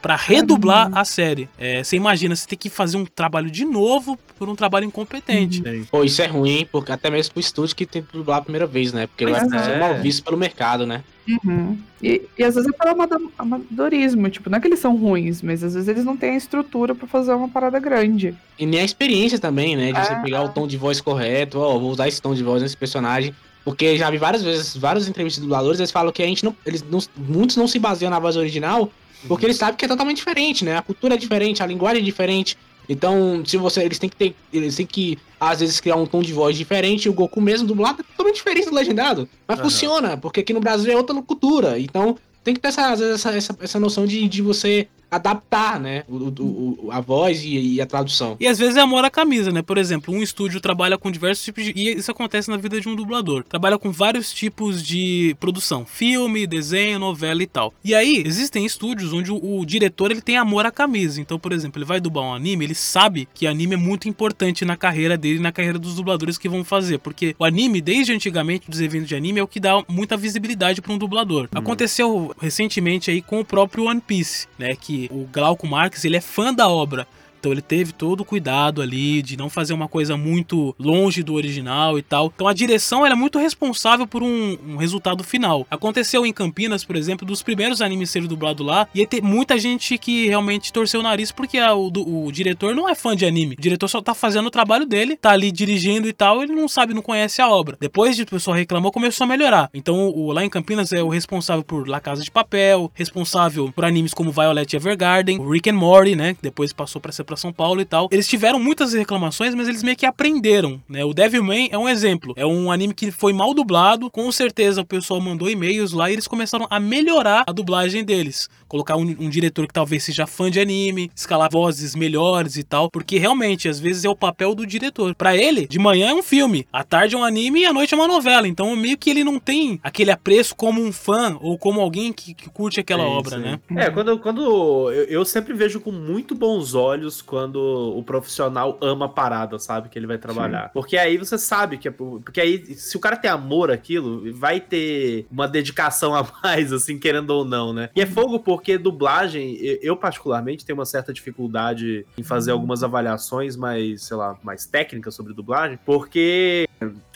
para redublar uhum. a série. É, você imagina, você tem que fazer um trabalho de novo por um trabalho incompetente. Uhum. Pô, isso é ruim, porque até mesmo pro estúdio que tem que dublar a primeira vez, né? Porque ele vai ser mal visto pelo mercado, né? Uhum. E, e, às vezes é pelo amadorismo, tipo, não é que eles são ruins, mas às vezes eles não têm a estrutura para fazer uma parada grande. E nem a experiência também, né? De é. você pegar o tom de voz correto, ó, oh, vou usar esse tom de voz nesse personagem. Porque já vi várias vezes, várias entrevistas de dubladores, eles falam que a gente não. Eles não, muitos não se baseiam na voz original porque eles sabem que é totalmente diferente, né? A cultura é diferente, a linguagem é diferente. Então, se você. Eles têm que ter. Eles têm que, às vezes, criar um tom de voz diferente. O Goku mesmo dublado é totalmente diferente do legendado. Mas uhum. funciona, porque aqui no Brasil é outra cultura. Então, tem que ter essa, às vezes, essa, essa, essa noção de, de você adaptar, né, o, o, a voz e, e, a tradução. E às vezes é amor à camisa, né? Por exemplo, um estúdio trabalha com diversos tipos de... E isso acontece na vida de um dublador. Trabalha com vários tipos de produção. Filme, desenho, novela e tal. E aí, existem estúdios onde o, o diretor, ele tem amor à camisa. Então, por exemplo, ele vai dublar um anime, ele sabe que anime é muito importante na carreira dele e na carreira dos dubladores que vão fazer. Porque o anime, desde antigamente, dos eventos de anime, é o que dá muita visibilidade para um dublador. Hum. Aconteceu recentemente aí com o próprio One Piece, né? Que o Glauco Marques ele é fã da obra. Então ele teve todo o cuidado ali de não fazer uma coisa muito longe do original e tal. Então a direção era é muito responsável por um, um, resultado final. Aconteceu em Campinas, por exemplo, dos primeiros animes serem dublados lá, e ter muita gente que realmente torceu o nariz porque a, o, o, diretor não é fã de anime. O diretor só tá fazendo o trabalho dele, tá ali dirigindo e tal, ele não sabe, não conhece a obra. Depois de o pessoal reclamou, começou a melhorar. Então o, lá em Campinas é o responsável por La Casa de Papel, responsável por animes como Violet Evergarden, Rick and Morty, né, que depois passou para ser para São Paulo e tal. Eles tiveram muitas reclamações, mas eles meio que aprenderam, né? O Devilman é um exemplo. É um anime que foi mal dublado, com certeza o pessoal mandou e-mails lá e eles começaram a melhorar a dublagem deles. Colocar um, um diretor que talvez seja fã de anime, escalar vozes melhores e tal, porque realmente às vezes é o papel do diretor. Para ele, de manhã é um filme, à tarde é um anime e à noite é uma novela. Então meio que ele não tem aquele apreço como um fã ou como alguém que, que curte aquela é obra, né? É, quando, quando eu, eu sempre vejo com muito bons olhos quando o profissional ama a parada, sabe? Que ele vai trabalhar. Sim. Porque aí você sabe que. É, porque aí, se o cara tem amor àquilo, vai ter uma dedicação a <laughs> mais, assim, querendo ou não, né? E é fogo porque dublagem, eu particularmente tenho uma certa dificuldade em fazer algumas avaliações mais, sei lá, mais técnicas sobre dublagem, porque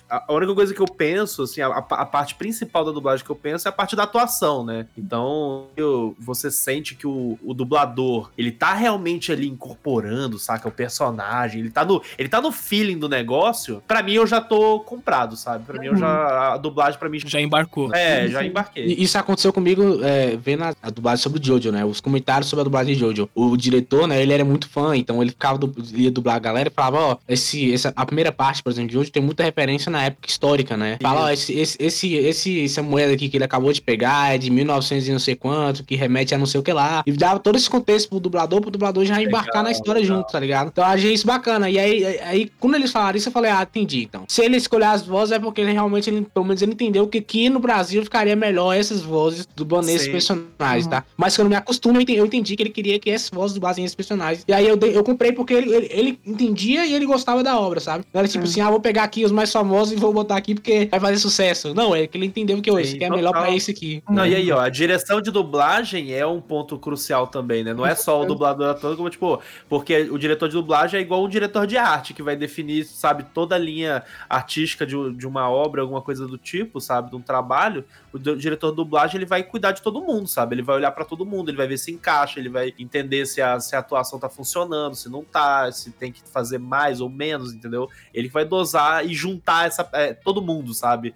a única coisa que eu penso, assim, a, a, parte principal da dublagem que eu penso é a parte da atuação, né? Então, eu, você sente que o, o, dublador, ele tá realmente ali incorporando, saca? O personagem, ele tá no, ele tá no feeling do negócio. Para mim, eu já tô comprado, sabe? Para mim, eu já. A dublagem, para mim. Já embarcou. É, já embarquei. Isso aconteceu comigo é, vendo a, a, dublagem sobre o Jojo, né? Os comentários sobre a dublagem de Jojo. O diretor, né? Ele era muito fã, então ele ficava, ia dublar a galera e falava: Ó, esse, essa, a primeira parte, por exemplo, de Jojo tem muita referência na época histórica, né? Fala, ó, esse, esse, esse, essa moeda aqui que ele acabou de pegar é de 1900 e não sei quanto, que remete a não sei o que lá. E dava todo esse contexto pro dublador, pro dublador já embarcar na história legal. junto, tá ligado? Então eu achei isso bacana. E aí, aí, quando eles falaram isso, eu falei, ah, entendi, então. Se ele escolher as vozes é porque ele realmente, ele, pelo menos ele entendeu que aqui no Brasil ficaria melhor essas vozes dublando esses personagens, uhum. tá? Mas quando me acostumo, eu entendi, eu entendi, que ele queria que essas vozes dublassem esses personagens. E aí eu, eu comprei porque ele, ele, ele, entendia e ele gostava da obra, sabe? Era tipo uhum. assim, ah, vou pegar aqui os mais famosos negócio e vou botar aqui porque vai fazer sucesso. Não, é que ele entendeu que esse aqui é melhor pra esse aqui. Não, e aí, ó, a direção de dublagem é um ponto crucial também, né? Não é só o dublador atuando, como, tipo, porque o diretor de dublagem é igual um diretor de arte, que vai definir, sabe, toda a linha artística de, de uma obra, alguma coisa do tipo, sabe, de um trabalho. O diretor de dublagem, ele vai cuidar de todo mundo, sabe? Ele vai olhar para todo mundo, ele vai ver se encaixa, ele vai entender se a, se a atuação tá funcionando, se não tá, se tem que fazer mais ou menos, entendeu? Ele vai dosar e juntar essa, é, todo mundo, sabe?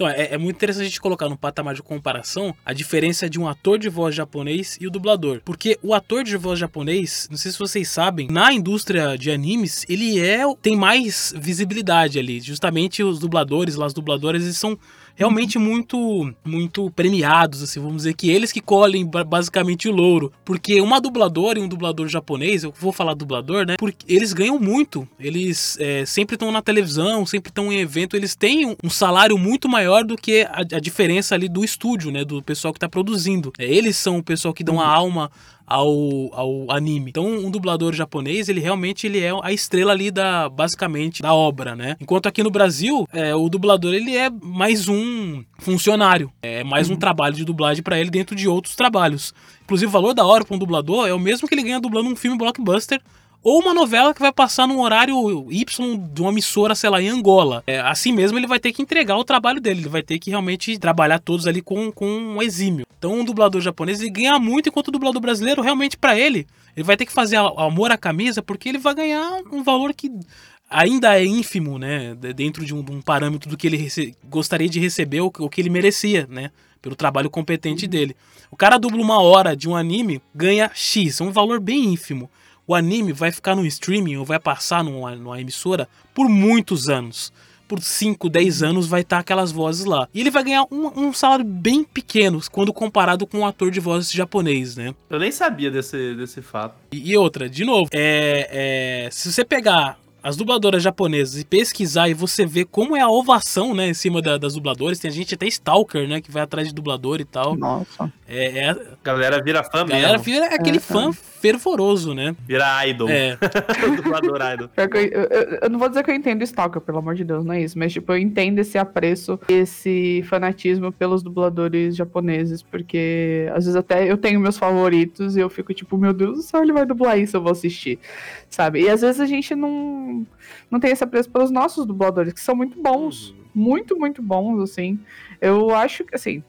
Então, é, é, muito interessante a gente colocar no patamar de comparação a diferença de um ator de voz japonês e o dublador. Porque o ator de voz japonês, não sei se vocês sabem, na indústria de animes, ele é tem mais visibilidade ali. Justamente os dubladores, lá os dubladores, eles são realmente muito muito premiados, assim, vamos dizer que eles que colhem basicamente o louro, porque uma dubladora e um dublador japonês, eu vou falar dublador, né? Porque eles ganham muito, eles é, sempre estão na televisão, sempre estão em evento, eles têm um salário muito maior do que a, a diferença ali do estúdio, né? Do pessoal que está produzindo. É, eles são o pessoal que dão a alma ao, ao anime. Então, um dublador japonês, ele realmente ele é a estrela ali da basicamente da obra, né? Enquanto aqui no Brasil, é, o dublador ele é mais um funcionário, é mais um trabalho de dublagem para ele dentro de outros trabalhos. Inclusive, o valor da hora para um dublador é o mesmo que ele ganha dublando um filme blockbuster ou uma novela que vai passar num horário Y de uma emissora, sei lá, em Angola. É, assim mesmo ele vai ter que entregar o trabalho dele, ele vai ter que realmente trabalhar todos ali com, com um exímio. Então um dublador japonês ganha muito, enquanto o dublador brasileiro realmente para ele, ele vai ter que fazer amor à camisa porque ele vai ganhar um valor que ainda é ínfimo, né, dentro de um, um parâmetro do que ele gostaria de receber ou que ele merecia, né, pelo trabalho competente dele. O cara dubla uma hora de um anime, ganha X, é um valor bem ínfimo o anime vai ficar no streaming ou vai passar numa, numa emissora por muitos anos. Por 5, 10 anos vai estar tá aquelas vozes lá. E ele vai ganhar um, um, salário bem pequeno quando comparado com um ator de voz japonês, né? Eu nem sabia desse, desse fato. E, e outra, de novo, é, é, se você pegar as dubladoras japonesas e pesquisar e você ver como é a ovação, né, em cima da, das dubladoras. Tem gente até stalker, né, que vai atrás de dublador e tal. Nossa. É, é... Galera vira fã Galera mesmo. vira aquele é, fã fervoroso, né? Vira idol. É. <laughs> dublador idol. Eu, eu, eu, não vou dizer que eu entendo stalker, pelo amor de Deus, não é isso. Mas, tipo, eu entendo esse apreço, esse fanatismo pelos dubladores japoneses, porque às vezes até eu tenho meus favoritos e eu fico tipo, meu Deus do céu, ele vai dublar isso, eu vou assistir, sabe? E às vezes a gente não, não tem esse apreço pelos nossos dubladores, que são muito bons. Uhum. Muito, muito bons, assim. Eu acho que, assim,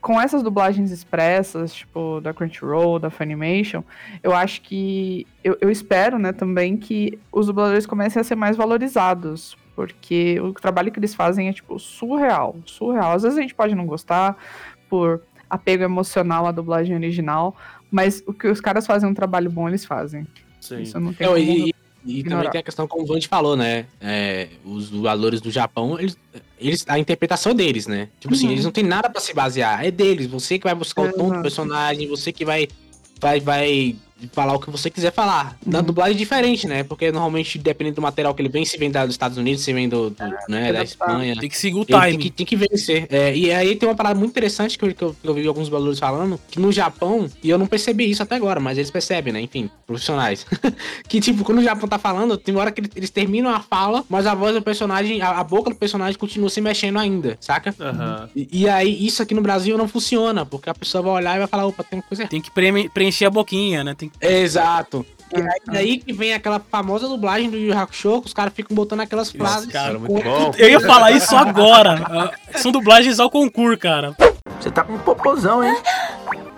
com essas dublagens expressas, tipo, da Crunchyroll, da Funimation, eu acho que. Eu, eu espero, né, também que os dubladores comecem a ser mais valorizados. Porque o trabalho que eles fazem é, tipo, surreal. Surreal. Às vezes a gente pode não gostar por apego emocional à dublagem original, mas o que os caras fazem um trabalho bom, eles fazem. Sim. Isso não tem eu, como e, e também tem a questão, como o Vande falou, né? É, os dubladores do Japão, eles, eles, a interpretação é deles, né? Tipo assim, Uhum. eles não tem nada pra se basear. É deles. Você que vai buscar o tom do personagem, você que vai, vai, vai falar o que você quiser falar. Uhum. Na dublagem é diferente, né? Porque normalmente, dependendo do material que ele vem, se vem da- dos Estados Unidos, se vem do, do, né, da Espanha. Tem que seguir o Ele tem time. que, tem que vencer. É, e aí tem uma parada muito interessante que eu, que eu, que eu vi alguns valores falando, que no Japão, e eu não percebi isso até agora, mas eles percebem, né? Enfim, profissionais. <laughs> que tipo, quando o Japão tá falando, tem hora que eles, terminam a fala, mas a voz do personagem, a, a boca do personagem continua se mexendo ainda, saca? Aham. E, e aí, isso aqui no Brasil não funciona, porque a pessoa vai olhar e vai falar, opa, tem uma coisa errada. Tem que preencher a boquinha, né? Tem Exato. E aí, daí que vem aquela famosa dublagem do Yu Hakusho, que os caras ficam botando aquelas frases. cara, muito bom. Eu ia falar isso agora. Ah, São dublagens ao concurso, cara. Você tá com um popozão, hein?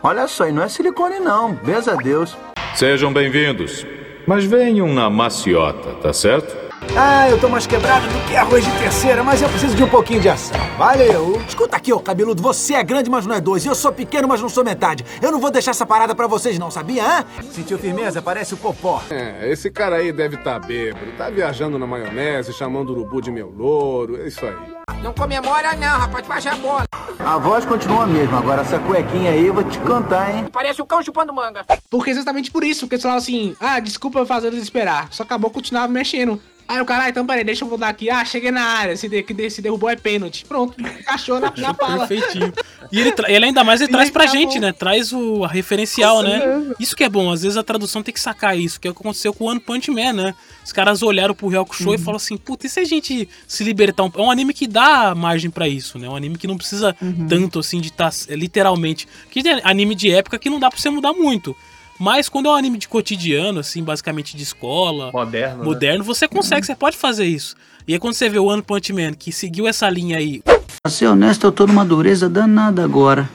Olha só, e não é silicone não, beza a Deus. Sejam bem-vindos. Mas venham na maciota, tá certo? Ah, eu tô mais quebrado do que arroz de terceira, mas eu preciso de um pouquinho de ação. Valeu! Escuta aqui, ô cabeludo, você é grande, mas não é dois. E eu sou pequeno, mas não sou metade. Eu não vou deixar essa parada pra vocês, não, sabia? Hã? Sentiu firmeza? Parece o popó. É, esse cara aí deve estar tá bêbado. Tá viajando na maionese, chamando o urubu de meu louro. É isso aí. Não comemora não, rapaz, baixa a bola. A voz continua a mesma, agora essa cuequinha aí eu vou te contar, hein? Parece o cão chupando manga. Porque exatamente por isso, porque eles falaram assim, ah, desculpa fazer eles esperar. Só acabou continuar mexendo. Aí o cara, ah, então peraí, deixa eu mudar aqui. Ah, cheguei na área, se, de, se derrubou é pênalti. Pronto, encaixou na, na bala. Perfeitinho. E ele, ele ainda mais ele traz pra gente, né? Traz o a referencial, né? Isso que é bom, às vezes a tradução tem que sacar isso, que é o que aconteceu com o One Punch Man, né? Os caras olharam pro Real Show uhum. e falaram assim, puta, e se a gente se libertar um... É um anime que dá margem para isso, né? É um anime que não precisa uhum. tanto, assim, de estar tá, literalmente... Que tem anime de época que não dá pra você mudar muito. Mas quando é um anime de cotidiano, assim, basicamente de escola, moderno, né? moderno né? você consegue, você pode fazer isso. E aí quando você vê o One Punch Man, que seguiu essa linha aí. Pra ser honesto, eu tô numa dureza danada agora.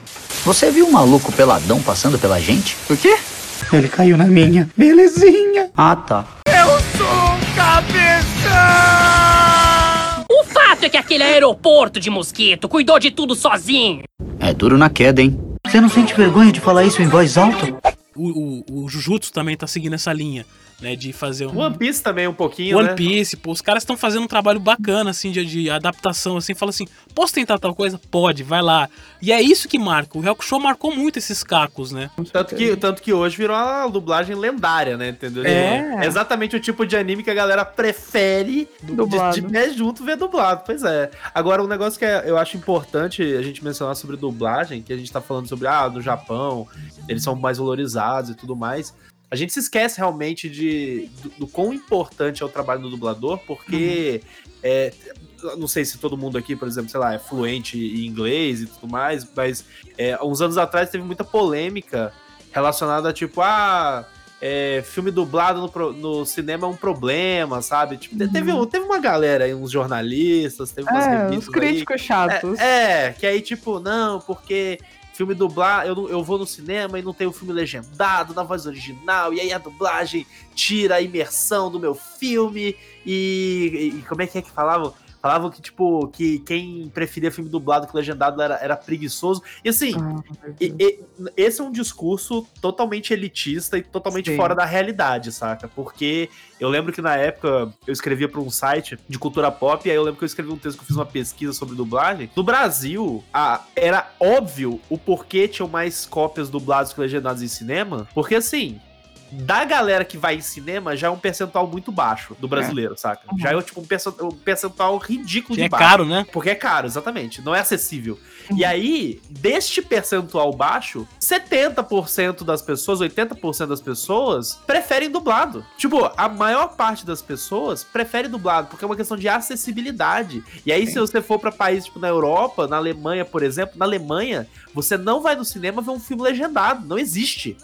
Você viu um maluco peladão passando pela gente? O quê? Ele caiu na minha. Belezinha. Ah, tá. Eu sou cabeça! O fato é que aquele aeroporto de mosquito cuidou de tudo sozinho. É duro na queda, hein? Você não sente vergonha de falar isso em voz alta? O, o, o Jujutsu também tá seguindo essa linha né? De fazer um. One Piece também um pouquinho, One né? Piece, pô, os caras estão fazendo um trabalho bacana, assim, de, de, adaptação, assim, fala assim, posso tentar tal coisa? Pode, vai lá. E é isso que marca. O Show marcou muito esses cacos, né? Tanto que, tanto que hoje virou uma dublagem lendária, né? Entendeu? É. é exatamente o tipo de anime que a galera prefere dublado. de, de pé junto ver dublado. Pois é. Agora, um negócio que é, eu acho importante a gente mencionar sobre dublagem, que a gente tá falando sobre, ah, no Japão, eles são mais valorizados e tudo mais a gente se esquece realmente de, do, do quão importante é o trabalho do dublador, porque uhum. é, não sei se todo mundo aqui, por exemplo, sei lá, é fluente em inglês e tudo mais, mas é, uns anos atrás teve muita polêmica relacionada a tipo, ah, é, filme dublado no, no, cinema é um problema, sabe? Tipo, uhum. teve, teve uma galera aí, uns jornalistas, teve umas é, revistas. Os críticos aí, chatos. É, é, que aí, tipo, não, porque filme dublar, eu, eu vou no cinema e não tem o filme legendado na voz original, e aí a dublagem tira a imersão do meu filme, e, e como é que é que falavam? Falavam que, tipo, que quem preferia filme dublado que legendado era, era preguiçoso. E assim, ah, e, e, esse é um discurso totalmente elitista e totalmente Sim. fora da realidade, saca? Porque eu lembro que na época eu escrevia para um site de cultura pop, e aí eu lembro que eu escrevi um texto que eu fiz uma pesquisa sobre dublagem. No Brasil, a, era óbvio o porquê tinham mais cópias dubladas que legendadas em cinema, porque assim, da galera que vai em cinema já é um percentual muito baixo do brasileiro, é. saca? Uhum. Já é tipo um percentual ridículo que de é baixo. É caro, né? Porque é caro, exatamente. Não é acessível. Uhum. E aí, deste percentual baixo, 70% das pessoas, 80% das pessoas preferem dublado. Tipo, a maior parte das pessoas prefere dublado, porque é uma questão de acessibilidade. E aí, Sim. se você for para países tipo na Europa, na Alemanha, por exemplo, na Alemanha, você não vai no cinema ver um filme legendado. Não existe.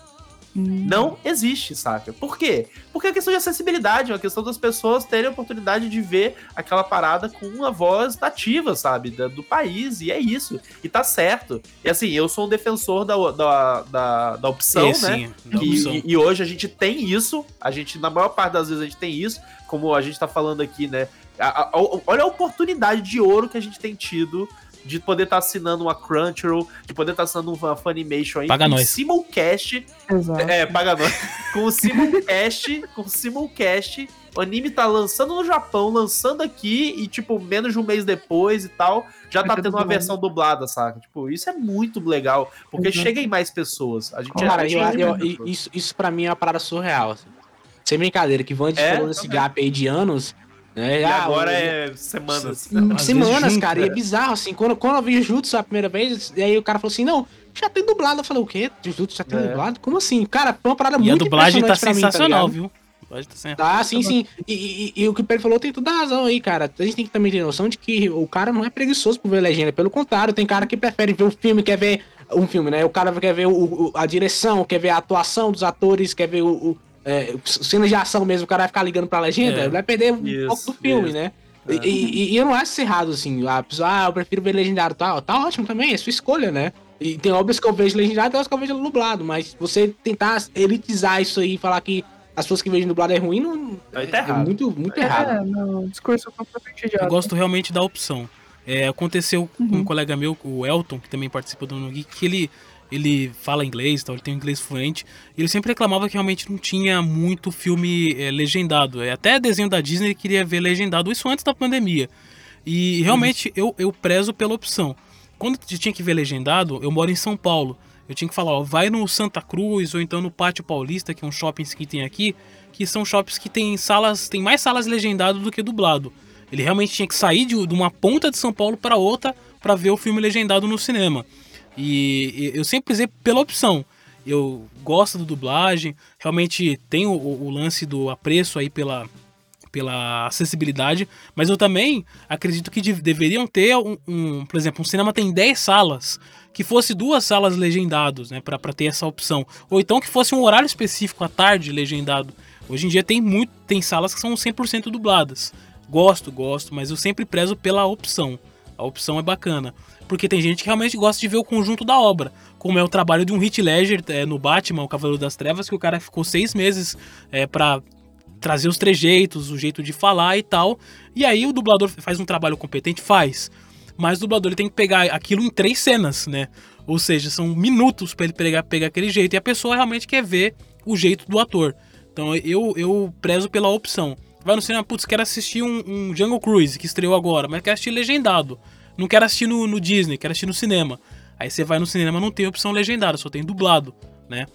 Hum. Não existe, saca? Por quê? Porque é questão de acessibilidade, é uma questão das pessoas terem a oportunidade de ver aquela parada com uma voz nativa, sabe? Da, do país, e é isso. E tá certo. E assim, eu sou um defensor da, da, da, da opção, é, né? Sim, da que, opção. E, e, hoje a gente tem isso, a gente, na maior parte das vezes, a gente tem isso, como a gente tá falando aqui, né? A, a, a, olha a oportunidade de ouro que a gente tem tido de poder estar tá assinando uma Crunchyroll, de poder estar tá assinando uma Funimation aí. Paga com nós. Simulcast. Exato. É, paga nós. <laughs> com o Simulcast, com o Simulcast. O anime tá lançando no Japão, lançando aqui e, tipo, menos de um mês depois e tal, já tá tendo uma versão dublada, saca? Tipo, isso é muito legal, porque uhum. chega em mais pessoas. A gente Cara, eu, eu, eu, isso, isso pra mim é uma parada surreal. Assim. Sem brincadeira, que Vande é, falou nesse gap aí de anos, é, e ah, agora é semanas. Semanas, cara. E é bizarro, assim. Quando, quando eu vi Jutsu a primeira vez, e aí o cara falou assim: não, já tem dublado. Eu falei: o quê? Jutsu já tem é. dublado? Como assim? Cara, foi uma parada e muito a dublagem tá sensacional, mim, tá viu? Tá, sim, sim. E, e, e, o que o Pedro falou tem toda a razão aí, cara. A gente tem que também ter noção de que o cara não é preguiçoso por ver legenda. Pelo contrário, tem cara que prefere ver o filme, quer ver um filme, né? O cara quer ver o, o, a direção, quer ver a atuação dos atores, quer ver o, é, cenas de ação mesmo, o cara vai ficar ligando pra legenda, é. vai perder um isso, pouco do filme, isso. né? É. E, e, e, eu não acho isso errado, assim. A pessoa, ah, eu prefiro ver legendário tal. Tá ótimo também, é sua escolha, né? E tem obras que eu vejo legendário tem outras que eu vejo dublado, mas você tentar elitizar isso aí e falar que as pessoas que veem dublado é ruim, não. Aí tá é, muito, muito é, errado. Não, discurso completamente idiota. Eu gosto realmente da opção. É, aconteceu uhum. com um colega meu, o Elton, que também participa do No Geek, que ele ele fala inglês, então ele tem um inglês fluente. ele sempre reclamava que realmente não tinha muito filme é, legendado. Até desenho da Disney ele queria ver legendado, isso antes da pandemia. E realmente uhum. eu, eu prezo pela opção. Quando tinha que ver legendado, eu moro em São Paulo. eu tinha que falar, ó, vai no Santa Cruz ou então no Pátio Paulista, que é um shopping que tem aqui, que são shoppings que tem salas, tem mais salas legendado do que dublado. Ele realmente tinha que sair de, de uma ponta de São Paulo para outra para ver o filme legendado no cinema. E, eu sempre usei pela opção. Eu gosto da dublagem, realmente tem o, o lance do apreço aí pela, pela acessibilidade, mas eu também acredito que de, deveriam ter um, um, por exemplo, um cinema tem 10 salas, que fosse duas salas legendados, né, para ter essa opção, ou então que fosse um horário específico à tarde legendado. Hoje em dia tem muito, tem salas que são 100% dubladas. Gosto, gosto, mas eu sempre prezo pela opção. A opção é bacana, porque tem gente que realmente gosta de ver o conjunto da obra, como é o trabalho de um Heath Ledger é, no Batman, o Cavaleiro das Trevas, que o cara ficou seis meses é, para trazer os trejeitos, o jeito de falar e tal. E aí o dublador faz um trabalho competente? Faz. Mas o dublador ele tem que pegar aquilo em três cenas, né? Ou seja, são minutos para ele pegar, pegar aquele jeito. E a pessoa realmente quer ver o jeito do ator. Então eu, eu prezo pela opção. Vai no cinema, putz, quero assistir um, um Jungle Cruise que estreou agora, mas quero assistir legendado. Não quero assistir no, no Disney, quero assistir no cinema. Aí você vai no cinema, não tem opção legendada, só tem dublado, né?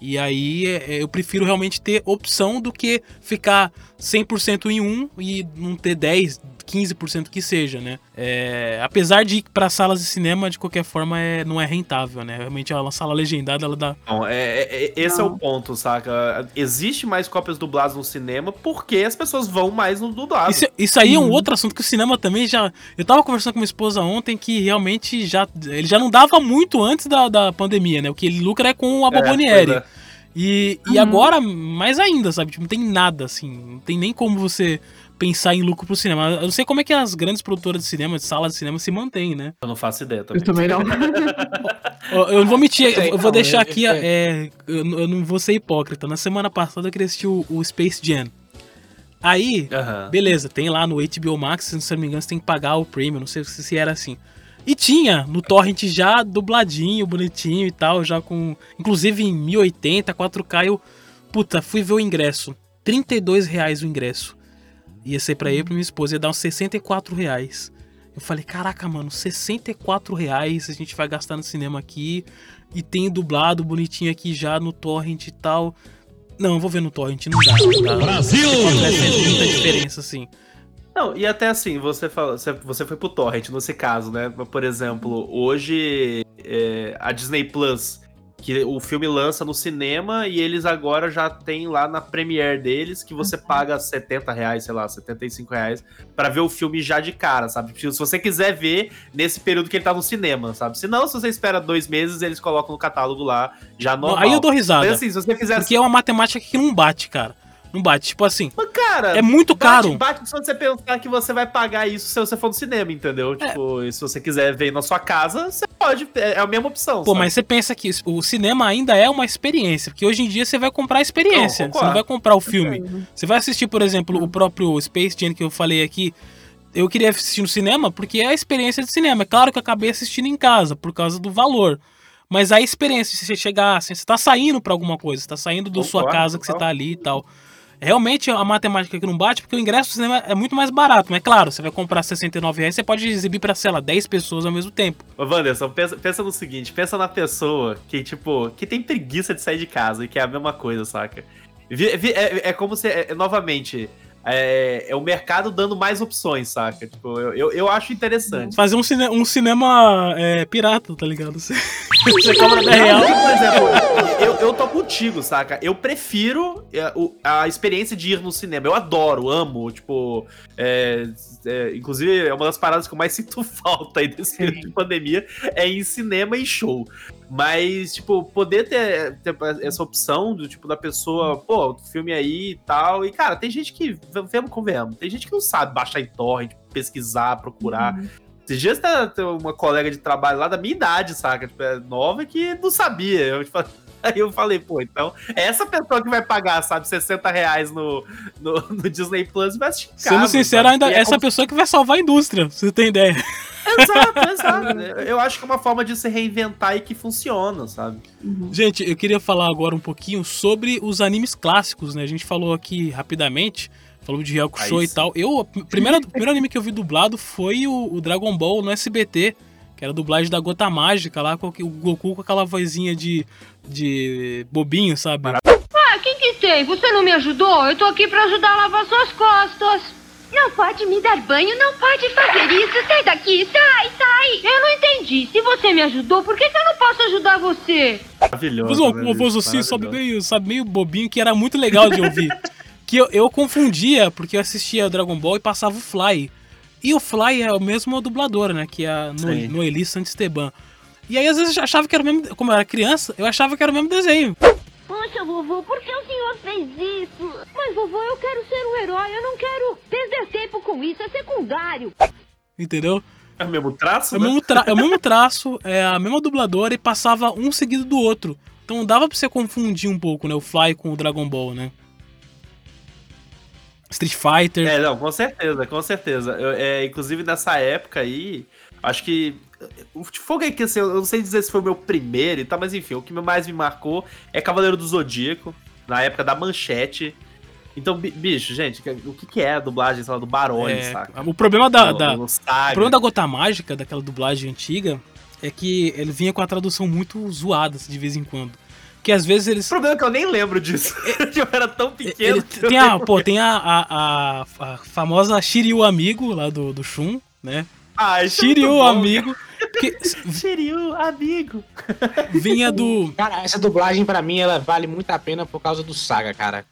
E aí é, é, eu prefiro realmente ter opção do que ficar 100% em um e não ter 10, 15% que seja, né? É, apesar de ir para salas de cinema, de qualquer forma, é, não é rentável, né? Realmente a sala legendada, ela dá. Não, é, é esse não. é o ponto, saca? Existe mais cópias dubladas no cinema porque as pessoas vão mais no dublado. Isso, isso aí é um outro assunto que o cinema também já. Eu tava conversando com minha esposa ontem que realmente já. Ele já não dava muito antes da, da pandemia, né? O que ele lucra é com a Bobonieri. É, e, e agora, mais ainda, sabe? Tipo, não tem nada, assim. Não tem nem como você pensar em lucro pro cinema. Eu não sei como é que as grandes produtoras de cinema, de salas de cinema, se mantêm, né? Eu não faço ideia também. Eu também não. <laughs> eu não vou mentir, eu vou deixar aqui. É, eu não vou ser hipócrita. Na semana passada eu queria assistir o, o Space Jam. Aí, uhum. beleza, tem lá no HBO Max, se não me engano, você tem que pagar o premium, não sei se era assim. E tinha no torrent já dubladinho, bonitinho e tal, já com. Inclusive em 1080, 4K, eu. Puta, fui ver o ingresso. 32 reais o ingresso. Ia ser pra eu e pra minha esposa, ia dar uns 64 reais. Eu falei, caraca, mano, 64 reais a gente vai gastar no cinema aqui. E tem dublado bonitinho aqui já no torrent e tal. Não, eu vou ver no torrent, não dá. Não dá. Brasil! Faz muita diferença, assim. Não, e até assim, você fala, você foi pro torrent nesse caso, né? Por exemplo, hoje é, a Disney Plus que o filme lança no cinema e eles agora já tem lá na Premiere deles que você uhum. paga 70 reais, sei lá, 75 reais pra ver o filme já de cara, sabe? Tipo, se você quiser ver nesse período que ele tá no cinema, sabe? Se não, se você espera dois meses, eles colocam no catálogo lá já normal. Aí eu dou risada. Assim, se você quiser... Porque é uma matemática que não bate, cara. Não bate. Tipo assim. Mas, cara, é muito bate, caro. Bate se você pensar que você vai pagar isso se você for no cinema, entendeu? É. Tipo, se você quiser ver na sua casa, você pode. É, é a mesma opção. Pô, sabe? mas você pensa que o cinema ainda é uma experiência. Porque hoje em dia você vai comprar a experiência. Não, você não vai comprar o filme. Você vai assistir, por exemplo, o próprio Space Jam que eu falei aqui. Eu queria assistir no cinema porque é a experiência de cinema. É claro que eu acabei assistindo em casa por causa do valor. Mas a experiência, se você chegar, assim, você tá saindo para alguma coisa, você tá saindo da sua casa que você tá ali e tal. Realmente a matemática que não bate, porque o ingresso do cinema é muito mais barato. Mas claro, você vai comprar 69 reais, você pode exibir pra, sei lá, 10 pessoas ao mesmo tempo. Ô, Wanderson, pensa, pensa no seguinte: pensa na pessoa que, tipo, que tem preguiça de sair de casa e que é a mesma coisa, saca? É, é como se, é, novamente, é, é, o mercado dando mais opções, saca? Tipo, eu, eu, eu acho interessante. Fazer um, cine, um cinema é, pirata, tá ligado? Você, <laughs> você cobra 10 real. Por exemplo, eu, eu tô contigo, saca? Eu prefiro é, a experiência de ir no cinema. Eu adoro, amo, tipo. É, é, inclusive, é uma das paradas que eu mais <laughs> sinto falta aí desse período de pandemia é em cinema e show. Mas, tipo, poder ter, ter, essa opção do tipo da pessoa, pô, filme aí e tal. E, cara, tem gente que, vemos com vemos, tem gente que não sabe baixar em torrent, pesquisar, procurar. Uhum. Esses dias tem uma colega de trabalho lá da minha idade, saca? Tipo, é nova que não sabia. Eu, tipo, <laughs> Aí eu falei, pô, então, essa pessoa que vai pagar, sabe, 60 reais no, no, no Disney Plus vai assistir Sendo sincero, ainda é essa como... pessoa que vai salvar a indústria, você tem ideia. Exato, exato. <laughs> Eu acho que é uma forma de se reinventar e que funciona, sabe? Uhum. Gente, eu queria falar agora um pouquinho sobre os animes clássicos, né? A gente falou aqui rapidamente, falou de Show e tal. Eu, o primeiro, primeiro anime que eu vi dublado foi o, o Dragon Ball no SBT, Que era a dublagem da Gota Mágica lá, com o Goku com aquela vozinha de, de bobinho, sabe? Ah, quem que tem? Você não me ajudou? Eu tô aqui pra ajudar a lavar suas costas. Não pode me dar banho, não pode fazer isso. Sai daqui, sai, sai. Eu não entendi. Se você me ajudou, por que, que eu não posso ajudar você? Maravilhoso. Mas voz bicho? assim, sabe, meio, sabe, meio bobinho, que era muito legal de ouvir. <laughs> que eu, eu confundia, porque eu assistia Dragon Ball e passava o Fly. E o Fly é o mesmo dublador, né? Que é a no, Sim. Noeli Santisteban. E aí, às vezes, eu achava que era o mesmo. Como eu era criança, eu achava que era o mesmo desenho. Poxa, vovô, por que o senhor fez isso? Mas, vovô, eu quero ser um herói. Eu não quero perder tempo com isso. É secundário. Entendeu? É o mesmo traço, É o né? mesmo, tra- é o mesmo <laughs> traço, é a mesma dubladora e passava um seguido do outro. Então dava pra você confundir um pouco, né? O Fly com o Dragon Ball, né? Street Fighter. É, não, com certeza, com certeza. Eu, é, inclusive nessa época aí, acho que. O Fogo é que assim, eu não sei dizer se foi o meu primeiro e tal, mas enfim, o que mais me marcou é Cavaleiro do Zodíaco, na época da manchete. Então, bi- bicho, gente, o que, que é a dublagem, sei lá, do Barone, É, saca? o problema da, No- da- no o problema da Gota Mágica, daquela dublagem antiga, é que ele vinha com a tradução muito zoada assim, de vez em quando. Que às vezes eles. O problema é que eu nem lembro disso. <laughs> eu era tão pequeno. Ele, tem a, pô, tem a, a, a, a famosa Shiryu Amigo lá do, do Shun, né? Ah, é Shiryu muito bom, Amigo. Que Shiryu <laughs> Amigo. vinha do. Cara, essa dublagem pra mim, ela vale muito a pena por causa do Saga, cara.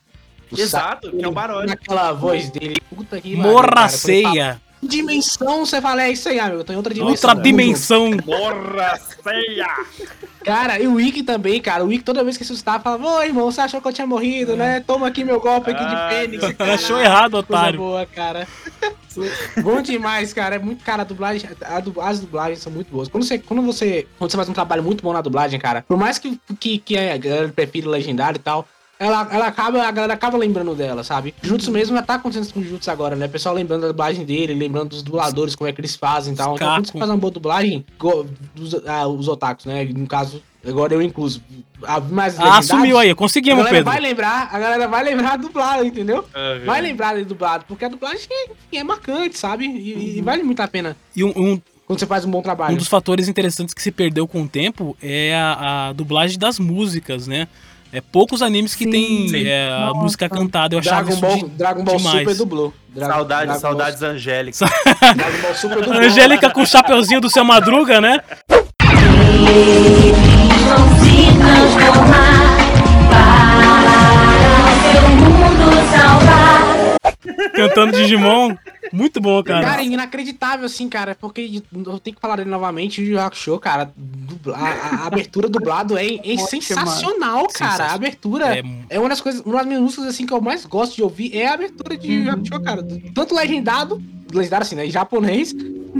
O Exato, Saga, que é o Barone. Naquela voz dele, puta que Dimensão, você fala, é isso aí, amigo, eu tô em outra dimensão. Outra dimensão. Morra <laughs> ceia! Cara, e o Wiki também, cara. O Wiki, toda vez que assustava, falava: Ô irmão, você achou que eu tinha morrido, né? Toma aqui meu golpe aqui de Ah, fênix. Ele cara. achou errado, Coisa otário. boa, cara. Bom demais, cara. É muito, cara, a dublagem, a du- as dublagens são muito boas. Quando você, quando você, quando você faz um trabalho muito bom na dublagem, cara, por mais que, que, que a galera prefira legendário e tal, ela, ela acaba, a galera acaba lembrando dela, sabe? Jutsu mesmo já tá acontecendo com Jutsu agora, né? O pessoal lembrando da dublagem dele, lembrando dos dubladores, como é que eles fazem e tal. Então, quando você faz uma boa dublagem, go- dos, ah, os otakus, né? No caso, agora eu incluso. A, mais Ah, assumiu aí, conseguimos, a galera Pedro. vai lembrar, a galera vai lembrar dublado, entendeu? Uhum. Vai lembrar de dublado, porque a dublagem enfim, é marcante, sabe? E, e vale muito a pena E um, um, quando você faz um bom trabalho. um dos fatores interessantes que se perdeu com o tempo é a, a dublagem das músicas, né? É poucos animes que tem Sim. é, a Nossa. música cantada. Eu achava Dragon isso Ball, de- Dragon Ball demais. Super dublou. Dra Saudades, Dragon saudades Angélica. Ball, <laughs> Dragon Ball Super dublou. Angélica com o chapeuzinho do seu Madruga, né? Cantando Digimon. Muito bom, Cara, cara. é inacreditável, assim, cara, porque eu tenho que falar dele novamente, o Yu Hakusho, cara, dubla- a, a abertura dublado é, é sensacional, cara, Sensacional. a abertura É- é, uma das coisas, uma das músicas, assim, que eu mais gosto de ouvir é a abertura de Yu Hakusho, cara, tanto legendado, legendado assim, né, em japonês,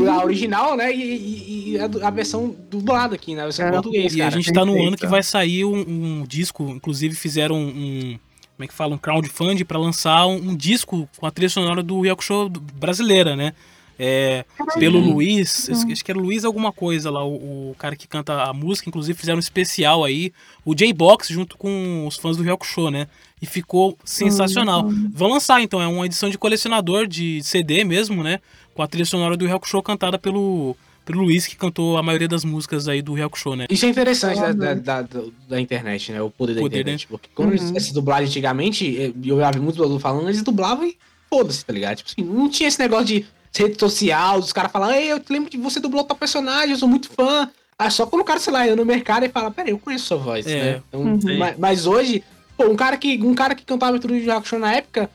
a original, né, e, e- e a, a versão dublada aqui, né, a versão É. em português, E a cara. gente tá no ano que vai sair um, um disco, inclusive fizeram um, como é que fala, um crowdfunding pra lançar um, um disco com a trilha sonora do Yakusho do- brasileira, né? É, pelo Luiz, acho acho que era Luiz alguma coisa lá, o, o cara que canta a música, inclusive fizeram um especial aí, o J-Box junto com os fãs do Yakusho, né? E ficou sensacional. Vão lançar então, é uma edição de colecionador de CD mesmo, né? Com a trilha sonora do Yakusho cantada pelo, pelo Luiz, que cantou a maioria das músicas aí do Yakusho, né? Isso é interessante da, da, da, da- da internet, né? O poder da Poder, internet. Porque quando Uhum. eles essa dublagem antigamente, eh, eu já vi muitos dubladores falando, eles dublavam e foda-se, tá ligado? Tipo assim, não tinha esse negócio de rede social, os caras falam, ei, eu te lembro que você dublou tal personagem, eu sou muito fã. Ah, só quando o cara, sei lá, no mercado e fala, peraí, eu conheço sua voz, É. né? Então, Uhum. mas, mas hoje, pô, um cara que, um cara que cantava abertura de Hakusho na época,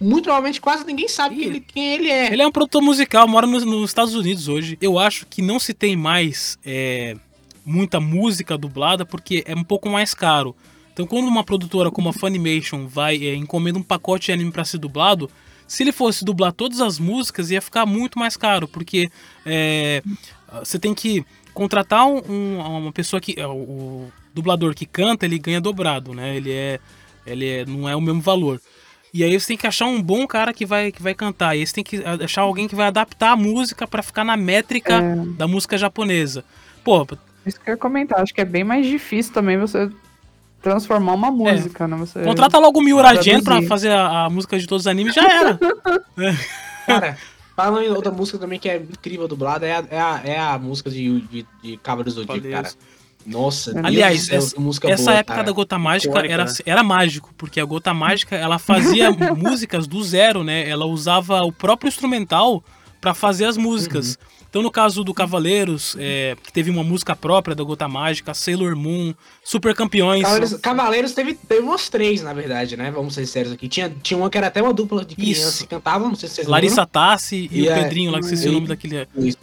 muito provavelmente quase ninguém sabe quem ele, quem ele é. Ele é um produtor musical, mora nos, nos Estados Unidos hoje. Eu acho que não se tem mais é, muita música dublada porque é um pouco mais caro. Então, quando uma produtora como a Funimation vai é, encomenda um pacote de anime para ser dublado, se ele fosse dublar todas as músicas, ia ficar muito mais caro, porque é, você tem que contratar um- um- uma pessoa que. é, O, o dublador que canta, ele ganha dobrado, né? Ele é. Ele é, não é o mesmo valor. E aí você tem que achar um bom cara que vai, que vai cantar. E aí você tem que achar alguém que vai adaptar a música pra ficar na métrica É. da música japonesa. Pô, Isso que eu ia comentar. Acho que é bem mais difícil também você transformar uma música, né? Você contrata logo o Miuragen pra traduzir. fazer a, a música de todos os animes já era. <laughs> Cara, Falando em outra música também que é incrível dublada, é a, é a, é a música de, de, de do Zodíaco, cara. Nossa, Deus Aliás, céu, essa, que música essa boa, época cara. da Gota Mágica era, né? era mágico, porque a Gota Mágica ela fazia <laughs> músicas do zero, né? Ela usava o próprio instrumental pra fazer as músicas. Uhum. Então, no caso do Cavaleiros, é, que teve uma música própria da Gota Mágica, Sailor Moon, Super Campeões. Cavaleiros, Cavaleiros teve, teve umas três, na verdade, né? Vamos ser sérios aqui. Tinha, tinha uma que era até uma dupla de crianças que cantavam, não sei se vocês Larissa lembram. Tassi e, E o é- Pedrinho lá, que esqueci o nome daquele. Isso.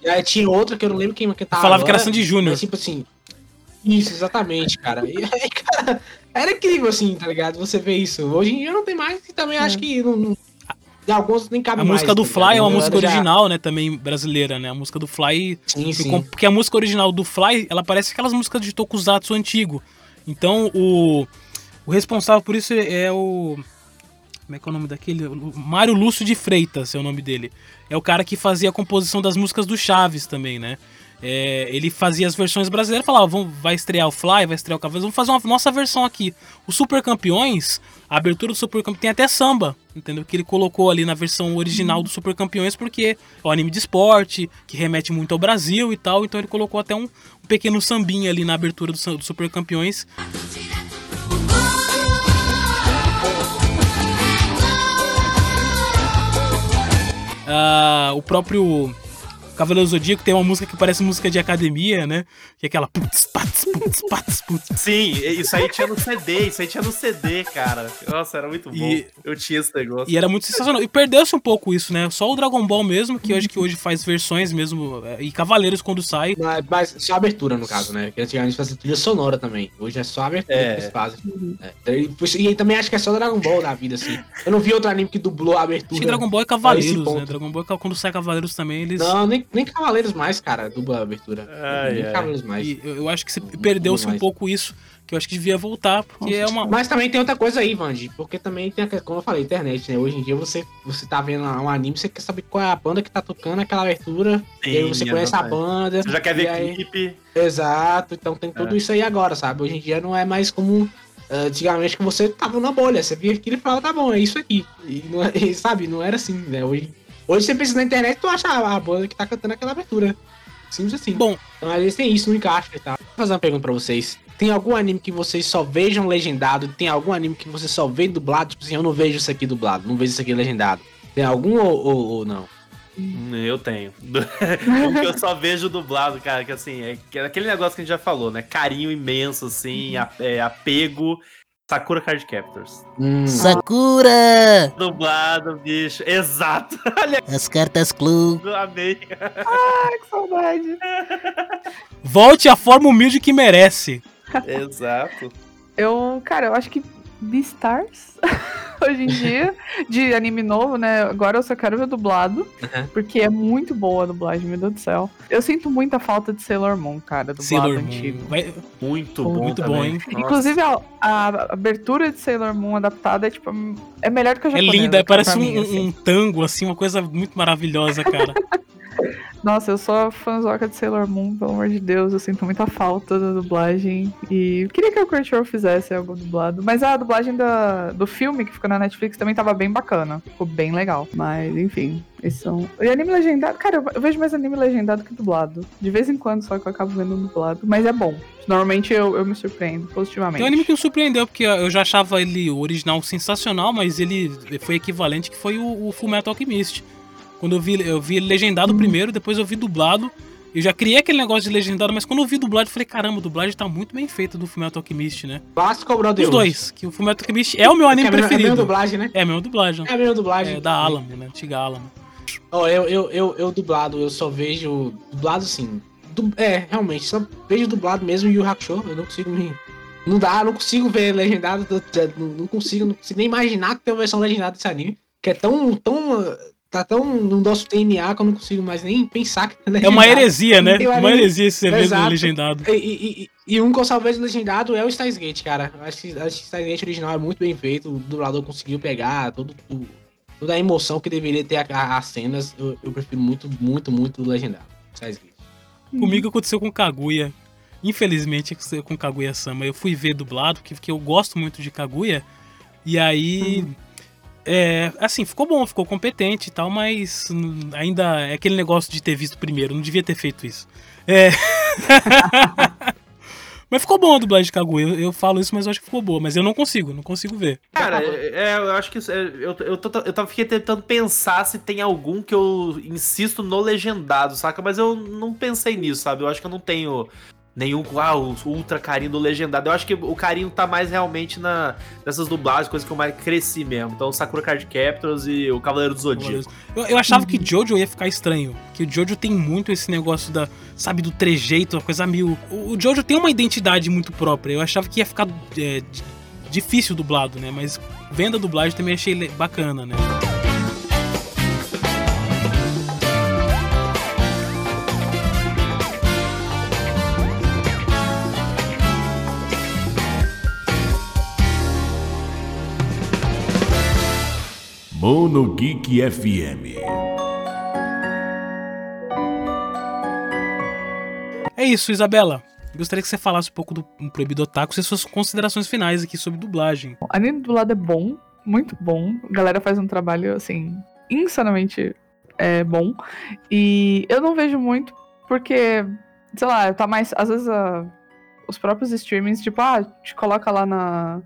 E aí tinha outra que eu não lembro quem cantava. Falava que era agora, Sandy Júnior. Tipo assim. Isso, exatamente, cara. E aí, <laughs> cara, era incrível, assim, tá ligado? Você vê isso. Hoje em dia não tem mais, e também acho que não. não alguns nem cabe A mais. música do tá Fly ligado? é uma música galera já- original, né? Também brasileira, né? A música do Fly. Sim, sim. Porque a música original do Fly, ela parece aquelas músicas de Tokusatsu antigo. Então, o, o responsável por isso é o. Como é que é o nome daquele? O Mário Lúcio de Freitas é o nome dele. É o cara que fazia a composição das músicas do Chaves também, né? É, ele fazia as versões brasileiras, falava, vamos, vai estrear o Fly, vai estrear o Cavaleiros, vamos fazer uma nossa versão aqui. O Super Campeões, a abertura do Super Campeões tem até samba, entendeu? Que ele colocou ali na versão original do Super Campeões, porque é um anime de esporte, que remete muito ao Brasil e tal, então ele colocou até um, um pequeno sambinha ali na abertura do, do Super Campeões. Ah, o próprio Cavaleiro Zodíaco tem uma música que parece música de academia, né? Que é aquela putz, pats, putz, pats, putz. Sim, isso aí tinha no CD, isso aí tinha no CD, cara. Nossa, era muito bom. E- Eu tinha esse negócio. E era muito sensacional. E perdeu-se um pouco isso, né? Só o Dragon Ball mesmo, que hoje que hoje faz versões mesmo. é, E Cavaleiros quando sai. Mas, mas só abertura, no caso, né? Porque antigamente fazia trilha sonora também. Hoje é só abertura É. que eles fazem. É. E, e também acho que é só Dragon Ball da vida, assim. Eu não vi outro anime que dublou a abertura. Acho que Dragon Ball é a Cavaleiros, né? Dragon Ball é quando sai Cavaleiros também, eles. Não, nem, nem Cavaleiros mais, cara, dubla a abertura. Ai, nem ai. Cavaleiros mais. E eu, acho que se- perdeu-se um pouco isso, que eu acho que devia voltar, porque é uma. Mas também tem outra coisa aí, Vandy, porque também tem, como eu falei, internet, né? Hoje em dia você, você tá vendo um anime, você quer saber qual é a banda que tá tocando aquela abertura, e aí Sim, você conhece a banda. Você já quer ver aí- clipe. Exato, então tem tudo É. isso aí agora, sabe? Hoje em dia não é mais como ah, antigamente que você tava na bolha, você via aquilo e falava, tá bom, é isso aqui. E, não é- <laughs> e, sabe, não era assim, né? Hoje, hoje você pensa na internet tu acha a, banda que tá cantando aquela abertura. Simples assim. Bom. Então às vezes tem isso, não encaixa e tal. Vou fazer uma pergunta pra vocês. Tem algum anime que vocês só vejam legendado? Tem algum anime que você só vê dublado? Tipo assim, eu não vejo isso aqui dublado, não vejo isso aqui legendado. Tem algum ou, ou- ou não? Eu tenho. <laughs> o que eu só vejo dublado, cara, que assim, é que é aquele negócio que a gente já falou, né? Carinho imenso, assim, é, apego. Sakura Card Captors. Sakura! Dublado, bicho. Exato. <laughs> As cartas Clue. Amei. <laughs> Ai, que saudade. Volte à forma humilde que merece. Exato. Eu, cara, eu acho que Beastars, <laughs> hoje em dia, de anime novo, né? Agora eu só quero ver dublado, porque é muito boa a dublagem, meu Deus do céu. Eu sinto muita falta de Sailor Moon, cara, dublado Sailor antigo. Moon. Vai- Muito bom. muito também. bom, hein? Nossa. Inclusive, a, a abertura de Sailor Moon adaptada é, tipo, é melhor que a É japonesa. linda, pra parece um, mim, assim. um tango, assim, uma coisa muito maravilhosa, cara. <laughs> Nossa, eu sou fãzoca de Sailor Moon, pelo amor de Deus, eu sinto muita falta da dublagem. E queria que o Crunchyroll fizesse algo dublado. Mas a dublagem da, do filme que ficou na Netflix também tava bem bacana. Ficou bem legal. Mas, enfim, esses são. E anime legendado, cara, eu- vejo mais anime legendado que dublado. De vez em quando só que eu acabo vendo dublado. Mas é bom. Normalmente eu, eu me surpreendo positivamente. Tem um anime que me surpreendeu, porque eu já achava ele original sensacional, mas ele foi equivalente, que foi o, o Fullmetal Alchemist. Quando eu vi, eu vi ele legendado primeiro, depois eu vi dublado. Eu já criei aquele negócio de legendado, mas quando eu vi dublado, eu falei, caramba, a dublagem tá muito bem feita do Fullmetal Alchemist, né? Clássico ou Brotherhood? Os dois, que o Fullmetal Alchemist é o meu anime É a mesma- é a preferido. mesma dublagem, né? É a mesma dublagem. É a mesma dublagem. É da Alamo, né? Antiga Alamo. Ó, eu, eu, eu, eu dublado, eu só vejo. Dublado sim. Du- é, realmente, só vejo dublado mesmo e o Hakusho. Eu não consigo me. Não dá, não consigo ver legendado. não consigo, não consigo nem imaginar que tem uma versão legendada desse anime. Que é tão. tão tá tão no nosso DNA que eu não consigo mais nem pensar que É uma heresia, né? Uma anime- heresia esse evento legendado. E, e, e, um que eu vejo legendado é o Steins Gate, cara. Acho que, acho que o Steins Gate original é muito bem feito. O dublador conseguiu pegar todo, o- toda a emoção que deveria ter as cenas. Eu, eu prefiro muito, muito, muito o legendado. Steins Gate. Comigo aconteceu com Kaguya. Infelizmente com Kaguya Sama. Eu fui ver dublado, porque, porque eu gosto muito de Kaguya. E aí. É, assim, ficou bom, ficou competente e tal, mas ainda é aquele negócio de ter visto primeiro, não devia ter feito isso. É. <laughs> mas ficou bom a dublagem de Kaguya. Eu, eu falo isso, mas eu acho que ficou boa. Mas eu não consigo, não consigo ver. Cara, é, eu acho que é, eu, eu, tô, eu tava fiquei tentando pensar se tem algum que eu insisto no legendado, saca? Mas eu não pensei nisso, sabe? Eu acho que eu não tenho nenhum ah, o ultra carinho do legendado. Eu acho que o carinho tá mais realmente na, nessas dublagens, coisas que eu mais cresci mesmo. Então, Sakura Card Captors e o Cavaleiro do Zodíaco. Eu, eu achava que Jojo ia ficar estranho. Que o Jojo tem muito esse negócio da, sabe, do trejeito, uma coisa meio. O, Jojo tem uma identidade muito própria. Eu achava que ia ficar é, di- difícil dublado, né? Mas vendo a dublagem também achei bacana, né? Mono Geek FM. É isso, Isabela. Gostaria que você falasse um pouco do Proibido Otaku e suas considerações finais aqui sobre dublagem. O anime dublado é bom, muito bom. A galera faz um trabalho, assim, insanamente é, bom. E eu não vejo muito porque, sei lá, tá mais. Às vezes a- os próprios streamings, tipo, ah, te coloca lá na.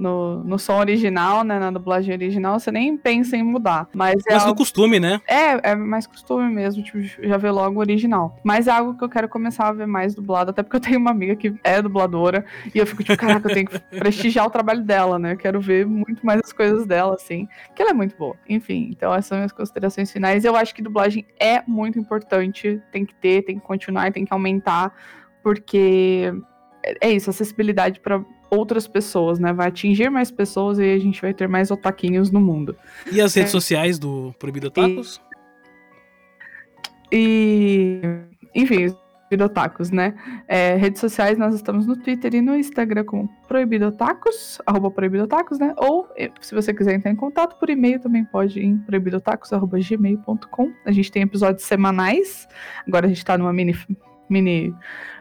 No, no som original, né? Na dublagem original, você nem pensa em mudar. Mas é Mas no algo- costume, né? é, é mais costume mesmo, tipo, já ver logo o original. Mas é algo que eu quero começar a ver mais dublado, até porque eu tenho uma amiga que é dubladora, e eu fico tipo, caraca, eu tenho que <laughs> prestigiar o trabalho dela, né? Eu quero ver muito mais as coisas dela, assim, que ela é muito boa. Enfim, então essas são minhas considerações finais. Eu acho que dublagem é muito importante, tem que ter, tem que continuar, tem que aumentar, porque é é isso, acessibilidade para outras pessoas, né? Vai atingir mais pessoas e a gente vai ter mais otaquinhos no mundo. E as redes É. sociais do Proibido Otakus? E, enfim, os Proibidotacos, né? É, redes sociais, nós estamos no Twitter e no Instagram como Proibidotacos, arroba Proibidotacos, né? Ou, eh, se você quiser entrar em contato por e-mail, também pode ir em proibidotacos.gmail.com. A gente tem episódios semanais, agora a gente tá numa mini, mini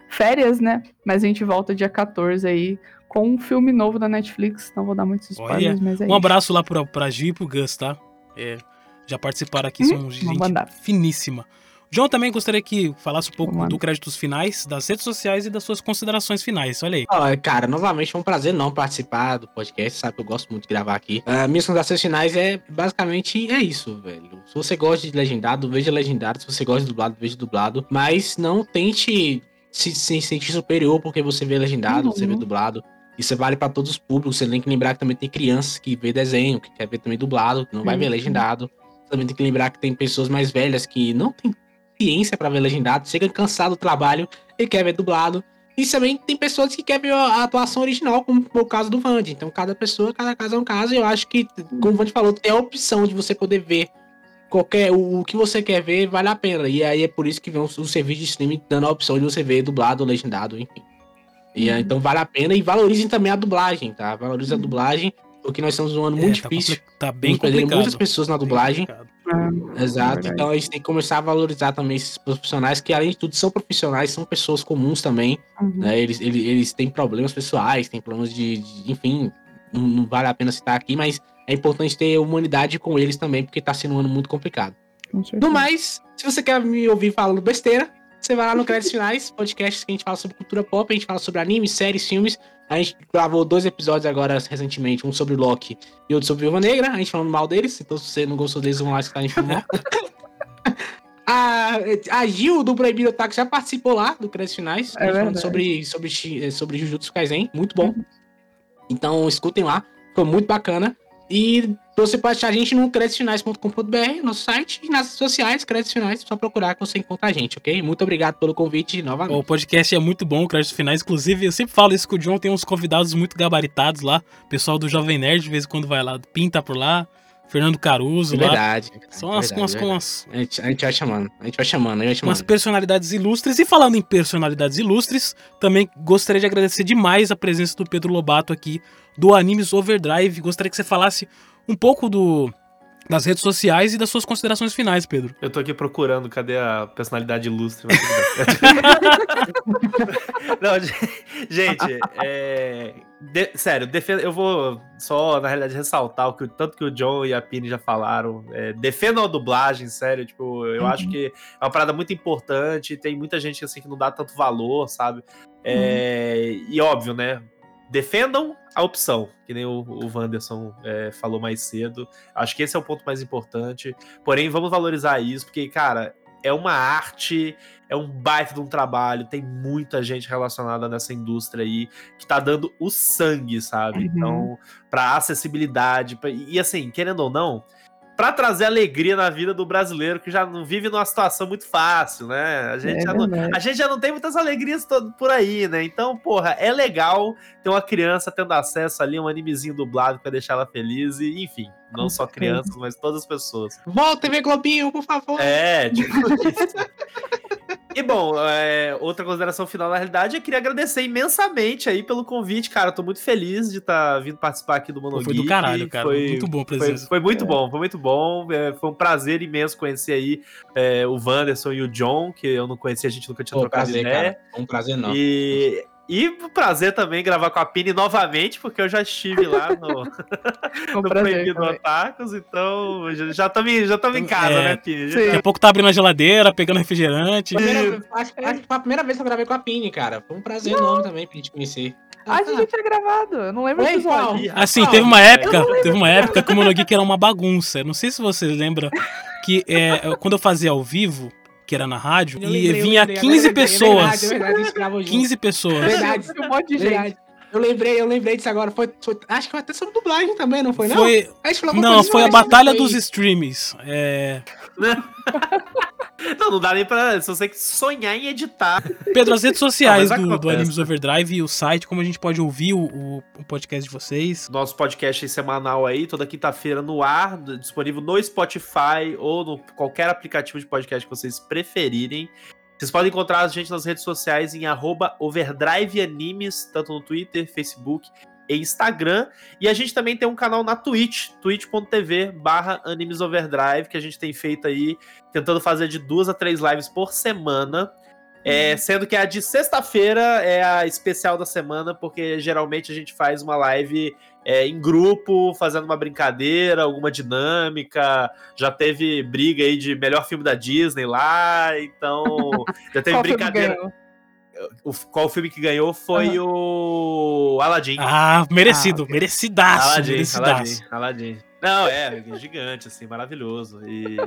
férias, né? Mas a gente volta dia 14 aí com um filme novo da Netflix. Não vou dar muitos Olha, spoilers, mas é um isso. abraço lá pra, pra Gi e pro Gus, tá? É, já participaram aqui, Hum, são vou gente mandar. finíssima. João também gostaria que falasse um pouco do créditos finais, das redes sociais e das suas considerações finais. Olha aí. Ó, cara, novamente foi um prazer não participar do podcast, sabe que eu gosto muito de gravar aqui. Ah, minhas considerações finais é basicamente é isso, velho. Se você gosta de legendado, veja legendado. Se você gosta de dublado, veja dublado. Mas não tente se, se sentir superior porque você vê legendado, Uhum. você vê dublado. Isso vale pra todos os públicos. Você tem que lembrar que também tem crianças que vê desenho, que quer ver também dublado, que não vai ver Uhum. legendado. Também tem que lembrar que tem pessoas mais velhas que não têm ciência pra ver legendado, chega cansado do trabalho e quer ver dublado. E também tem pessoas que querem ver a atuação original, como foi o caso do Vand. Então, cada pessoa, cada caso é um caso. E eu acho que, como o Vand falou, tem a opção de você poder ver qualquer o, que você quer ver, vale a pena. E aí é por isso que vem o, o serviço de streaming dando a opção de você ver dublado ou legendado, enfim. E aí, então vale a pena. E valorizem também a dublagem, tá? Valorizem a dublagem, porque nós estamos num ano muito tá difícil. tá bem Estamos perdendo complicado. muitas pessoas na dublagem. Exato. verdade. Então a gente tem que começar a valorizar também esses profissionais, que além de tudo são profissionais, são pessoas comuns também. Uhum. Né? Eles, eles, eles têm problemas pessoais, têm problemas de. de- enfim, não, não vale a pena citar aqui, mas é importante ter humanidade com eles também, porque tá sendo um ano muito complicado. No mais, se você quer me ouvir falando besteira, você vai lá no Créditos Finais, podcast que a gente fala sobre cultura pop, a gente fala sobre animes, séries, filmes. A gente gravou dois episódios agora recentemente, um sobre Loki e outro sobre Viúva Negra, a gente falando mal deles, então se você não gostou deles, vão lá escutar a gente. <laughs> A, a Gil do Proibido Otaku já participou lá do Créditos Finais, É falando sobre, sobre, eh, sobre Jujutsu Kaisen, muito bom. Então escutem lá, ficou muito bacana. E você pode achar a gente no creditosfinais.com.br, nosso site, e nas redes sociais, Créditos Finais, só procurar que você encontra a gente, ok? Muito obrigado pelo convite novamente. O podcast é muito bom, créditos finais. Inclusive, eu sempre falo isso com o John, tem uns convidados muito gabaritados lá. Pessoal do Jovem Nerd, de vez em quando vai lá, pinta por lá. Fernando Caruso É lá. verdade. São umas, verdade, umas, com verdade. umas, A gente, a gente vai chamando, a gente vai chamando, a gente vai chamando. umas personalidades ilustres. E falando em personalidades ilustres, também gostaria de agradecer demais a presença do Pedro Lobato aqui, do Animes Overdrive. Gostaria que você falasse um pouco do das redes sociais e das suas considerações finais, Pedro. Eu tô aqui procurando, cadê a personalidade ilustre? <laughs> Não, gente, é, de- sério, defenda, eu vou só, na realidade, ressaltar o que tanto que o John e a Pini já falaram. É, defendam a dublagem, sério. Tipo, eu Uhum. acho que é uma parada muito importante. Tem muita gente assim que não dá tanto valor, sabe? É, E óbvio, né? Defendam a opção, que nem o, o Wanderson é, falou mais cedo. Acho que esse é o ponto mais importante. Porém, vamos valorizar isso, porque, cara, é uma arte, é um baita de um trabalho, tem muita gente relacionada nessa indústria aí que tá dando o sangue, sabe? Uhum. Então, pra acessibilidade, pra- e assim, querendo ou não, pra trazer alegria na vida do brasileiro que já não vive numa situação muito fácil, né? A gente, É já, não, a gente já não tem muitas alegrias to- por aí, né? Então, porra, é legal ter uma criança tendo acesso ali a um animezinho dublado pra deixar ela feliz e, enfim, não Com só certeza. crianças, mas todas as pessoas. Volta, TV Globinho, por favor. É, tipo isso. <laughs> E bom, é, outra consideração final na realidade, eu queria agradecer imensamente aí pelo convite, cara. Eu tô muito feliz de estar vindo participar aqui do Mono Foi do caralho, cara. Muito bom a Foi, presença. foi muito É. bom, foi muito bom. É, foi um prazer imenso conhecer aí é, o Wanderson e o John, que eu não conhecia, a gente nunca tinha Pô, trocado prazer, ideia. cara. Um prazer não. E, e um prazer também gravar com a Pini novamente, porque eu já estive lá no, <laughs> <laughs> no Proibido. Otakus, então já- estamos já tamo em casa, É, né, Pini? Daqui a pouco tá abrindo a geladeira, pegando refrigerante. Primeira- acho, acho que foi a primeira vez que eu gravei com a Pini, cara. Foi um prazer enorme também pra gente conhecer. Ah, a gente já tinha gravado. Eu não lembro o episódio. Assim, teve uma época, teve uma época que o Monogeek era uma bagunça. Não sei se vocês lembram que é, quando eu fazia ao vivo, que era na rádio, Eu e lembrei, vinha lembrei, 15 é verdade, pessoas. É verdade, é verdade, a gente gravou junto. 15 pessoas. Verdade. Um monte de gente. Verdade. Eu lembrei, eu lembrei disso agora. Foi, foi- acho que foi até sobre dublagem também, não foi, não? Foi, A gente falou alguma não, coisa foi a batalha dos streams. É, <laughs> Não, não dá nem pra. Se você que sonhar em editar. Pedro, as redes sociais Não, do, do. Animes Overdrive e o site, como a gente pode ouvir o, o- o podcast de vocês. Nosso podcast semanal aí, toda quinta-feira no ar, disponível no Spotify ou no qualquer aplicativo de podcast que vocês preferirem. Vocês podem encontrar a gente nas redes sociais em arroba Overdrive Animes, tanto no Twitter, Facebook e Instagram. E a gente também tem um canal na Twitch, twitch.tv barra Animes Overdrive, que a gente tem feito aí, tentando fazer de duas a três lives por semana. É, sendo que a de sexta-feira é a especial da semana, porque geralmente a gente faz uma live é, em grupo, fazendo uma brincadeira, alguma dinâmica. Já teve briga aí de melhor filme da Disney lá, então <laughs> já teve brincadeira. O, qual filme que ganhou foi o Aladdin. Ah, merecido, merecidaço, Aladdin, merecidaço. Aladdin, Aladdin. Não, é, gigante, assim, maravilhoso. E,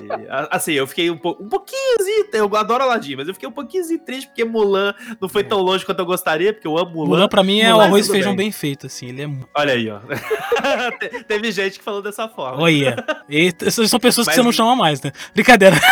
assim, eu fiquei um, po um pouquinho, eu adoro Aladdin, mas eu fiquei um pouquinho triste porque Mulan não foi tão longe quanto eu gostaria, porque eu amo Mulan. Mulan pra mim é o arroz e feijão bem feito, assim. Ele é. Olha aí, ó. <laughs> Te- Teve gente que falou dessa forma. Olha. E essas são pessoas que Mas- você não chama mais, né? Brincadeira. <laughs>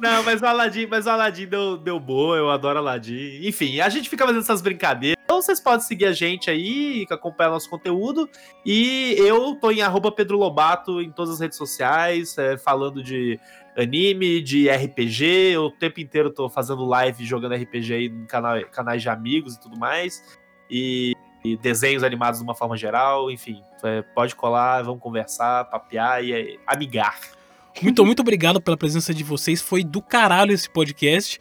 Não, mas o Aladdin, mas o Aladdin deu, deu boa, eu adoro Aladdin. Enfim, a gente fica fazendo essas brincadeiras. Então vocês podem seguir a gente aí, acompanhar nosso conteúdo. E eu tô em arroba Pedro Lobato em todas as redes sociais, é, falando de anime, de RPG. Eu o tempo inteiro tô fazendo live jogando RPG aí em canal, canais de amigos e tudo mais. E, e desenhos animados de uma forma geral, enfim. é, pode colar, vamos conversar, papear e é, amigar. Muito, muito obrigado pela presença de vocês. Foi do caralho esse podcast.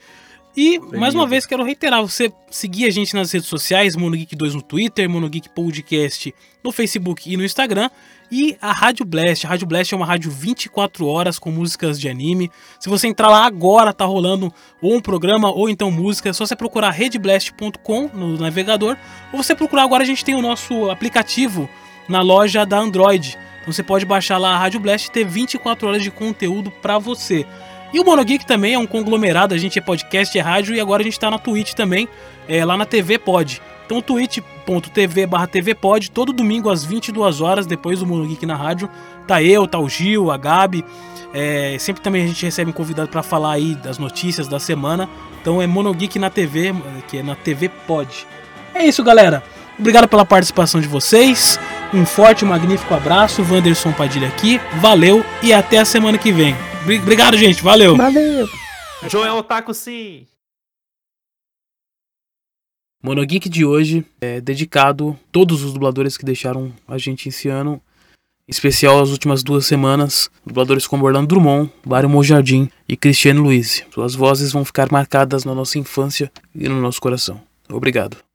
E, mais uma vez, quero reiterar: você seguir a gente nas redes sociais, MonoGeek2 no Twitter, MonoGeek Podcast no Facebook e no Instagram. E a Rádio Blast. A Rádio Blast é uma rádio 24 horas com músicas de anime. Se você entrar lá agora, tá rolando ou um programa ou então música. É só você procurar redblast.com no navegador. Ou você procurar agora, a gente tem o nosso aplicativo na loja da Android. Então você pode baixar lá a Rádio Blast e ter 24 horas de conteúdo pra você. E o Monogeek também é um conglomerado, a gente é podcast, é rádio e agora a gente tá na Twitch também, é, lá na TV Pod. Então twitch.tv barra TV Pod, todo domingo às 22 horas, depois do Monogeek na rádio, tá eu, tá o Gil, a Gabi, é, sempre também a gente recebe um convidado pra falar aí das notícias da semana. Então é Monogeek na TV, que é na TV Pod. É isso, galera. Obrigado pela participação de vocês. Um forte e magnífico abraço. Wanderson Padilha aqui. Valeu e até a semana que vem. Bri- Obrigado, gente. Valeu. Valeu. Joel Otaku, sim! Monogeek de hoje é dedicado a todos os dubladores que deixaram a gente esse ano. Em especial as últimas duas semanas. Dubladores como Orlando Drummond, Mário Mojardim e Cristiano Luiz. Suas vozes vão ficar marcadas na nossa infância e no nosso coração. Obrigado.